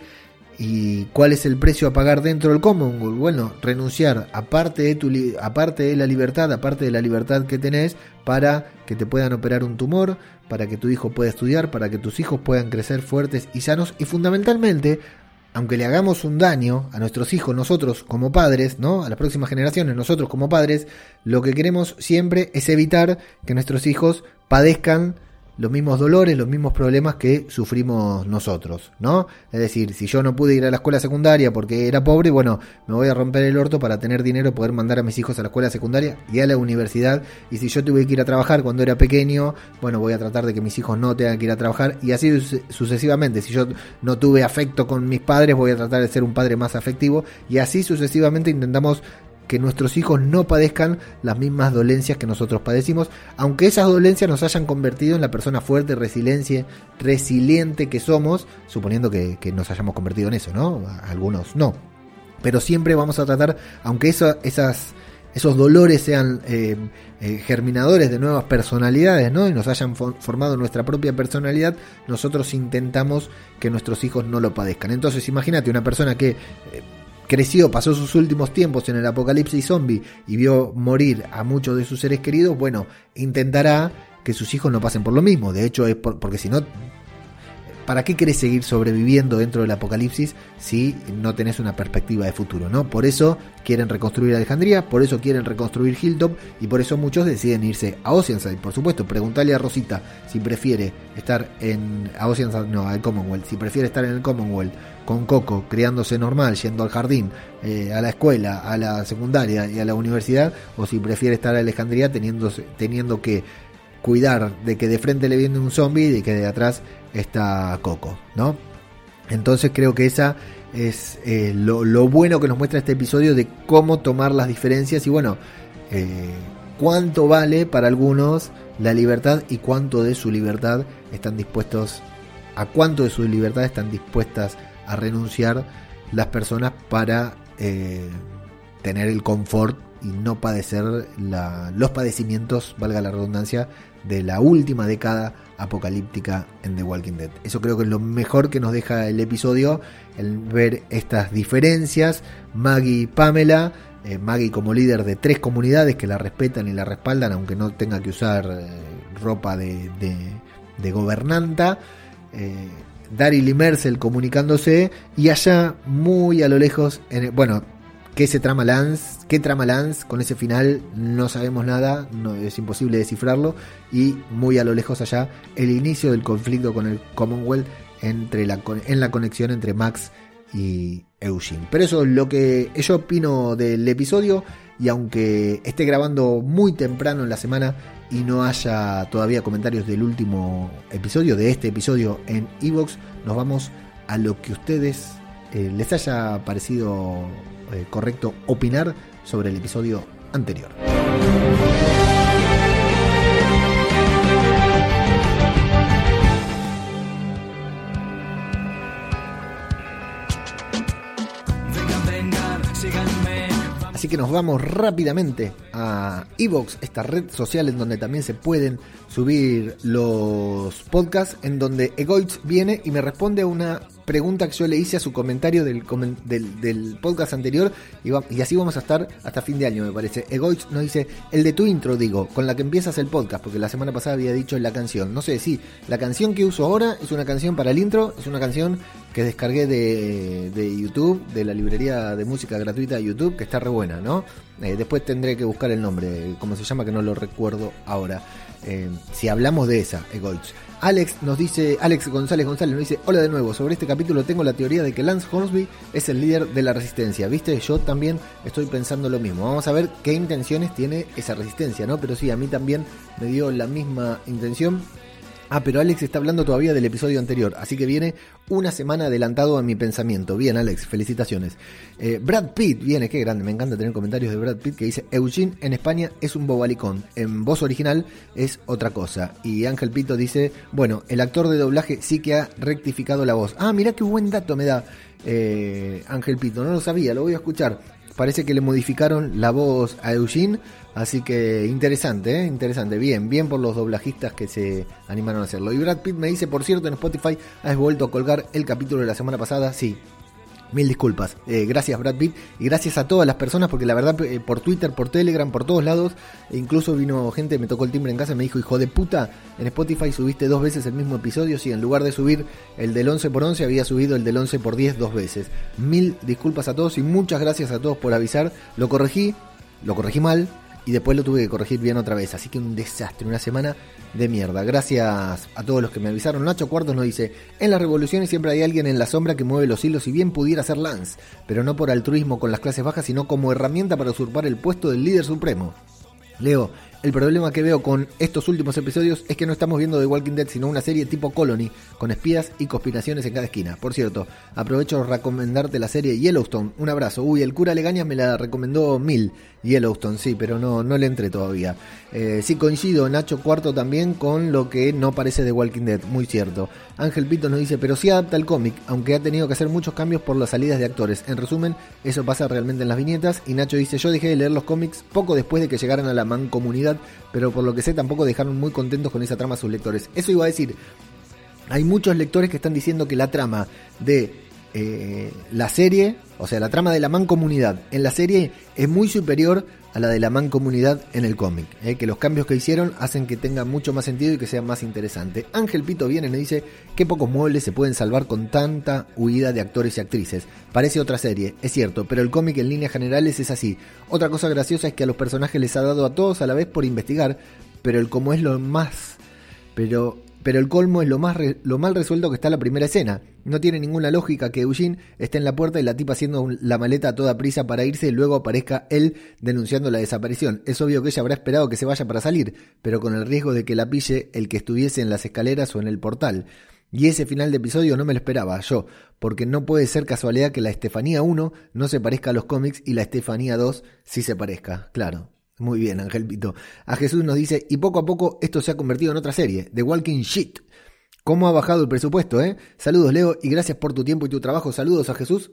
¿Y cuál es el precio a pagar dentro del Commonwealth? Bueno, renunciar aparte de, tu, aparte de la libertad, aparte de la libertad que tenés, para que te puedan operar un tumor, para que tu hijo pueda estudiar, para que tus hijos puedan crecer fuertes y sanos, y fundamentalmente aunque le hagamos un daño a nuestros hijos, nosotros como padres, ¿no? A las próximas generaciones, nosotros como padres, lo que queremos siempre es evitar que nuestros hijos padezcan los mismos dolores, los mismos problemas que sufrimos nosotros, ¿no? Es decir, si yo no pude ir a la escuela secundaria porque era pobre, bueno, me voy a romper el orto para tener dinero, poder mandar a mis hijos a la escuela secundaria y a la universidad. Y si yo tuve que ir a trabajar cuando era pequeño, bueno, voy a tratar de que mis hijos no tengan que ir a trabajar y así sucesivamente. Si yo no tuve afecto con mis padres, voy a tratar de ser un padre más afectivo y así sucesivamente intentamos que nuestros hijos no padezcan las mismas dolencias que nosotros padecimos, aunque esas dolencias nos hayan convertido en la persona fuerte, resiliente, resiliente que somos, suponiendo que, nos hayamos convertido en eso, ¿no? Algunos no. Pero siempre vamos a tratar, aunque esas, esos dolores sean eh, eh, germinadores de nuevas personalidades, ¿no? Y nos hayan formado nuestra propia personalidad, nosotros intentamos que nuestros hijos no lo padezcan. Entonces, imagínate una persona que eh, creció, pasó sus últimos tiempos en el apocalipsis zombie y vio morir a muchos de sus seres queridos, bueno, intentará que sus hijos no pasen por lo mismo. De hecho, es porque si no, ¿para qué querés seguir sobreviviendo dentro del apocalipsis si no tenés una perspectiva de futuro? ¿no? Por eso quieren reconstruir Alejandría, por eso quieren reconstruir Hilltop y por eso muchos deciden irse a Oceanside. Por supuesto, preguntarle a Rosita si prefiere estar en a Oceanside, no, al Commonwealth, si prefiere estar en el Commonwealth con Coco, criándose normal, yendo al jardín, eh, a la escuela, a la secundaria y a la universidad, o si prefiere estar en Alejandría teniendo, teniendo que cuidar de que de frente le viene un zombie y que de atrás está Coco, ¿no? Entonces creo que esa es eh, lo, bueno que nos muestra este episodio de cómo tomar las diferencias y bueno, eh, cuánto vale para algunos la libertad y cuánto de su libertad están dispuestos, a cuánto de su libertad están dispuestas a renunciar las personas para eh, tener el confort y no padecer los padecimientos, valga la redundancia, de la última década apocalíptica en The Walking Dead. Eso creo que es lo mejor que nos deja el episodio, el ver estas diferencias. Maggie y Pamela, eh, Maggie como líder de tres comunidades que la respetan y la respaldan, aunque no tenga que usar eh, ropa de, de, gobernanta. Daryl y Mercel comunicándose y allá muy a lo lejos, en bueno, ¿qué se trama Lance? ¿Qué trama Lance? Con ese final no sabemos nada, es imposible descifrarlo y muy a lo lejos allá el inicio del conflicto con el Commonwealth entre la, en la conexión entre Max y Eugene. Pero eso es lo que yo opino del episodio y aunque esté grabando muy temprano en la semana, y no haya todavía comentarios del último episodio, de este episodio en Evox, nos vamos a lo que ustedes eh, les haya parecido eh, correcto opinar sobre el episodio anterior. Así que nos vamos rápidamente a Evox, esta red social en donde también se pueden subir los podcasts, en donde Egoitz viene y me responde a una pregunta que yo le hice a su comentario del, del, podcast anterior y, así vamos a estar hasta fin de año, me parece. Egoitz nos dice, el de tu intro, digo, con la que empiezas el podcast, porque la semana pasada había dicho la canción. No sé, si la canción que uso ahora es una canción para el intro, es una canción que descargué de, de YouTube, de la librería de música gratuita de YouTube, que está re buena, ¿no? Eh, después tendré que buscar el nombre, cómo se llama, que no lo recuerdo ahora. Eh, si hablamos de esa, Egoitz. Alex nos dice, Alex González González nos dice, hola de nuevo, sobre este capítulo tengo la teoría de que Lance Hornsby es el líder de la resistencia, ¿viste? Yo también estoy pensando lo mismo, vamos a ver qué intenciones tiene esa resistencia, ¿no? Pero sí, a mí también me dio la misma intención Ah, pero Alex está hablando todavía del episodio anterior, así que viene una semana adelantado a mi pensamiento. Bien, Alex, felicitaciones. Eh, Brad Pitt viene, qué grande, me encanta tener comentarios de Brad Pitt que dice, Eugene en España es un bobalicón, en voz original es otra cosa. Y Ángel Pito dice, bueno, el actor de doblaje sí que ha rectificado la voz. Ah, mira qué buen dato me da eh, Ángel Pito, no lo sabía, lo voy a escuchar. Parece que le modificaron la voz a Eugene Así que interesante, ¿eh? interesante. Bien, bien por los doblajistas que se animaron a hacerlo. Y Brad Pitt me dice, por cierto, en Spotify has vuelto a colgar el capítulo de la semana pasada. Sí, Mil disculpas. Eh, gracias Brad Pitt y gracias a todas las personas porque la verdad eh, por Twitter, por Telegram, por todos lados, e incluso vino gente, me tocó el timbre en casa y me dijo, hijo de puta, en Spotify subiste dos veces el mismo episodio, sí, en lugar de subir el del 11 por 11 había subido el del 11 por 10 dos veces. Mil disculpas a todos y muchas gracias a todos por avisar. Lo corregí, lo corregí mal, y después lo tuve que corregir bien otra vez. Así que un desastre, una semana de mierda. Gracias a todos los que me avisaron. Nacho Cuartos nos dice, en las revoluciones siempre hay alguien en la sombra que mueve los hilos y bien pudiera ser Lance, pero no por altruismo con las clases bajas, sino como herramienta para usurpar el puesto del líder supremo. Leo, el problema que veo con estos últimos episodios es que no estamos viendo The Walking Dead, sino una serie tipo Colony, con espías y conspiraciones en cada esquina. Por cierto, aprovecho recomendarte la serie Yellowstone. Un abrazo. Uy, el cura Legañas me la recomendó mil. Yellowstone, sí, pero no, no le entré todavía. Eh, sí coincido, Nacho Cuarto también, con lo que no parece The Walking Dead, muy cierto. Ángel Pito nos dice, pero sí adapta el cómic, aunque ha tenido que hacer muchos cambios por las salidas de actores. En resumen, eso pasa realmente en las viñetas. Y Nacho dice, yo dejé de leer los cómics poco después de que llegaran a la mancomunidad pero por lo que sé tampoco dejaron muy contentos con esa trama a sus lectores. Eso iba a decir, hay muchos lectores que están diciendo que la trama de eh, la serie, o sea, la trama de la mancomunidad en la serie es muy superior a la de la mancomunidad en el cómic. Eh, que los cambios que hicieron hacen que tenga mucho más sentido y que sea más interesante. Ángel Pito viene y me dice que pocos muebles se pueden salvar con tanta huida de actores y actrices. Parece otra serie, es cierto, pero el cómic en líneas generales es así. Otra cosa graciosa es que a los personajes les ha dado a todos a la vez por investigar, pero el como es lo más... Pero pero el colmo es lo, más lo mal resuelto que está la primera escena. No tiene ninguna lógica que Eugene esté en la puerta y la tipa haciendo la maleta a toda prisa para irse y luego aparezca él denunciando la desaparición. Es obvio que ella habrá esperado que se vaya para salir, pero con el riesgo de que la pille el que estuviese en las escaleras o en el portal. Y ese final de episodio no me lo esperaba yo, porque no puede ser casualidad que la Estefanía 1 no se parezca a los cómics y la Estefanía 2 sí se parezca, claro. Muy bien, Ángel Pito. A Jesús nos dice, y poco a poco esto se ha convertido en otra serie, The Walking Shit. ¿Cómo ha bajado el presupuesto, eh? Saludos, Leo, y gracias por tu tiempo y tu trabajo. Saludos a Jesús.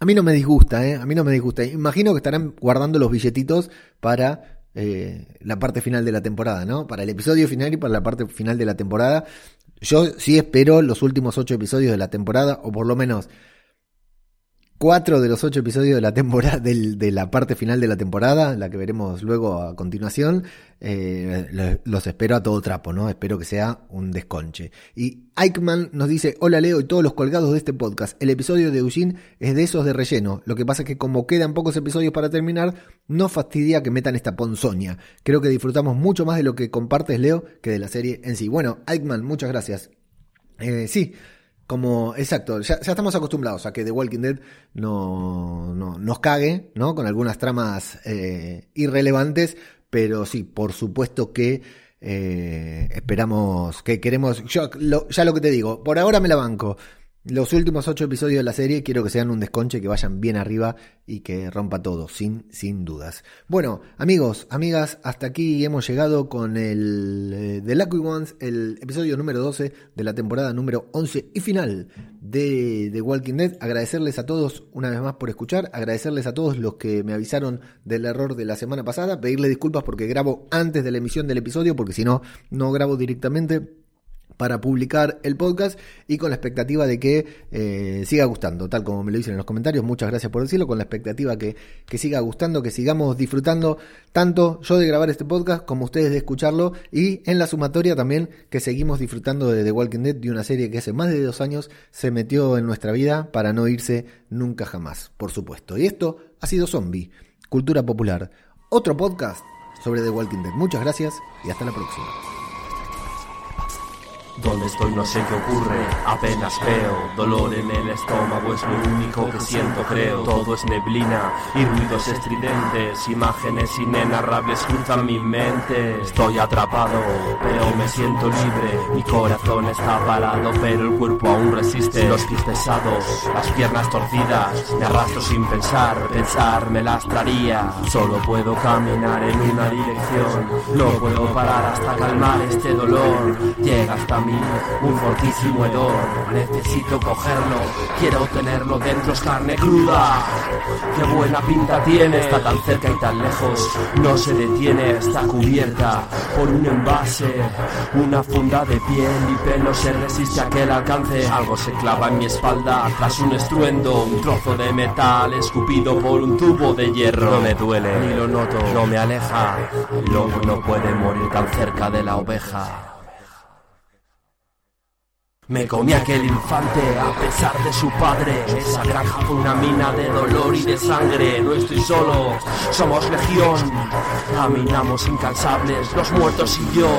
A mí no me disgusta, eh. A mí no me disgusta. Imagino que estarán guardando los billetitos para eh, la parte final de la temporada, ¿no? Para el episodio final y para la parte final de la temporada. Yo sí espero los últimos ocho episodios de la temporada, o por lo menos cuatro de los ocho episodios de la temporada, (laughs) de la parte final de la temporada, la que veremos luego a continuación, eh, los espero a todo trapo, ¿no? Espero que sea un desconche. Y Eichmann nos dice, hola Leo y todos los colgados de este podcast, el episodio de Eugene es de esos de relleno, lo que pasa es que como quedan pocos episodios para terminar, no fastidia que metan esta ponzoña. Creo que disfrutamos mucho más de lo que compartes Leo que de la serie en sí. Bueno, Eichmann, muchas gracias. Eh, sí, como, exacto, ya, estamos acostumbrados a que The Walking Dead no, no nos cague, ¿no? Con algunas tramas eh, irrelevantes, pero sí, por supuesto que eh, esperamos, que queremos, yo ya lo que te digo, por ahora me la banco, los últimos ocho episodios de la serie quiero que sean un desconche, que vayan bien arriba y que rompa todo, sin, sin dudas. Bueno, amigos, amigas, hasta aquí hemos llegado con el eh, The Lucky Ones, el episodio número 12 de la temporada número 11 y final de The Walking Dead. Agradecerles a todos una vez más por escuchar, agradecerles a todos los que me avisaron del error de la semana pasada, pedirles disculpas porque grabo antes de la emisión del episodio, porque si no, no grabo directamente para publicar el podcast y con la expectativa de que eh, siga gustando, tal como me lo dicen en los comentarios, muchas gracias por decirlo, con la expectativa que, que siga gustando, que sigamos disfrutando tanto yo de grabar este podcast como ustedes de escucharlo y en la sumatoria también que seguimos disfrutando de The Walking Dead, de una serie que hace más de dos años se metió en nuestra vida para no irse nunca jamás, por supuesto. Y esto ha sido Zombie, Cultura Popular, otro podcast sobre The Walking Dead. Muchas gracias y hasta la próxima. Donde estoy no sé qué ocurre, apenas veo Dolor en el estómago. Es lo único que siento creo. Todo es neblina y ruidos estridentes. Imágenes inenarrables cruzan mi mente. Estoy atrapado, pero me siento libre. Mi corazón está parado, pero el cuerpo aún resiste. Los pies pesados, las piernas torcidas. Me arrastro sin pensar, pensar me lastraría. Solo puedo caminar en una dirección. No puedo parar hasta calmar este dolor. Llega hasta un fortísimo hedor. Necesito cogerlo, quiero tenerlo dentro, es carne cruda. Qué buena pinta tiene, está tan cerca y tan lejos. No se detiene, está cubierta por un envase, una funda de piel y pelo se resiste a que el alcance. Algo se clava en mi espalda tras un estruendo, un trozo de metal escupido por un tubo de hierro. No me duele, ni lo noto, no me aleja. El lobo no puede morir tan cerca de la oveja. Me comí aquel infante a pesar de su padre. Esa granja fue una mina de dolor y de sangre. No estoy solo, somos legión. Caminamos incansables, los muertos y yo.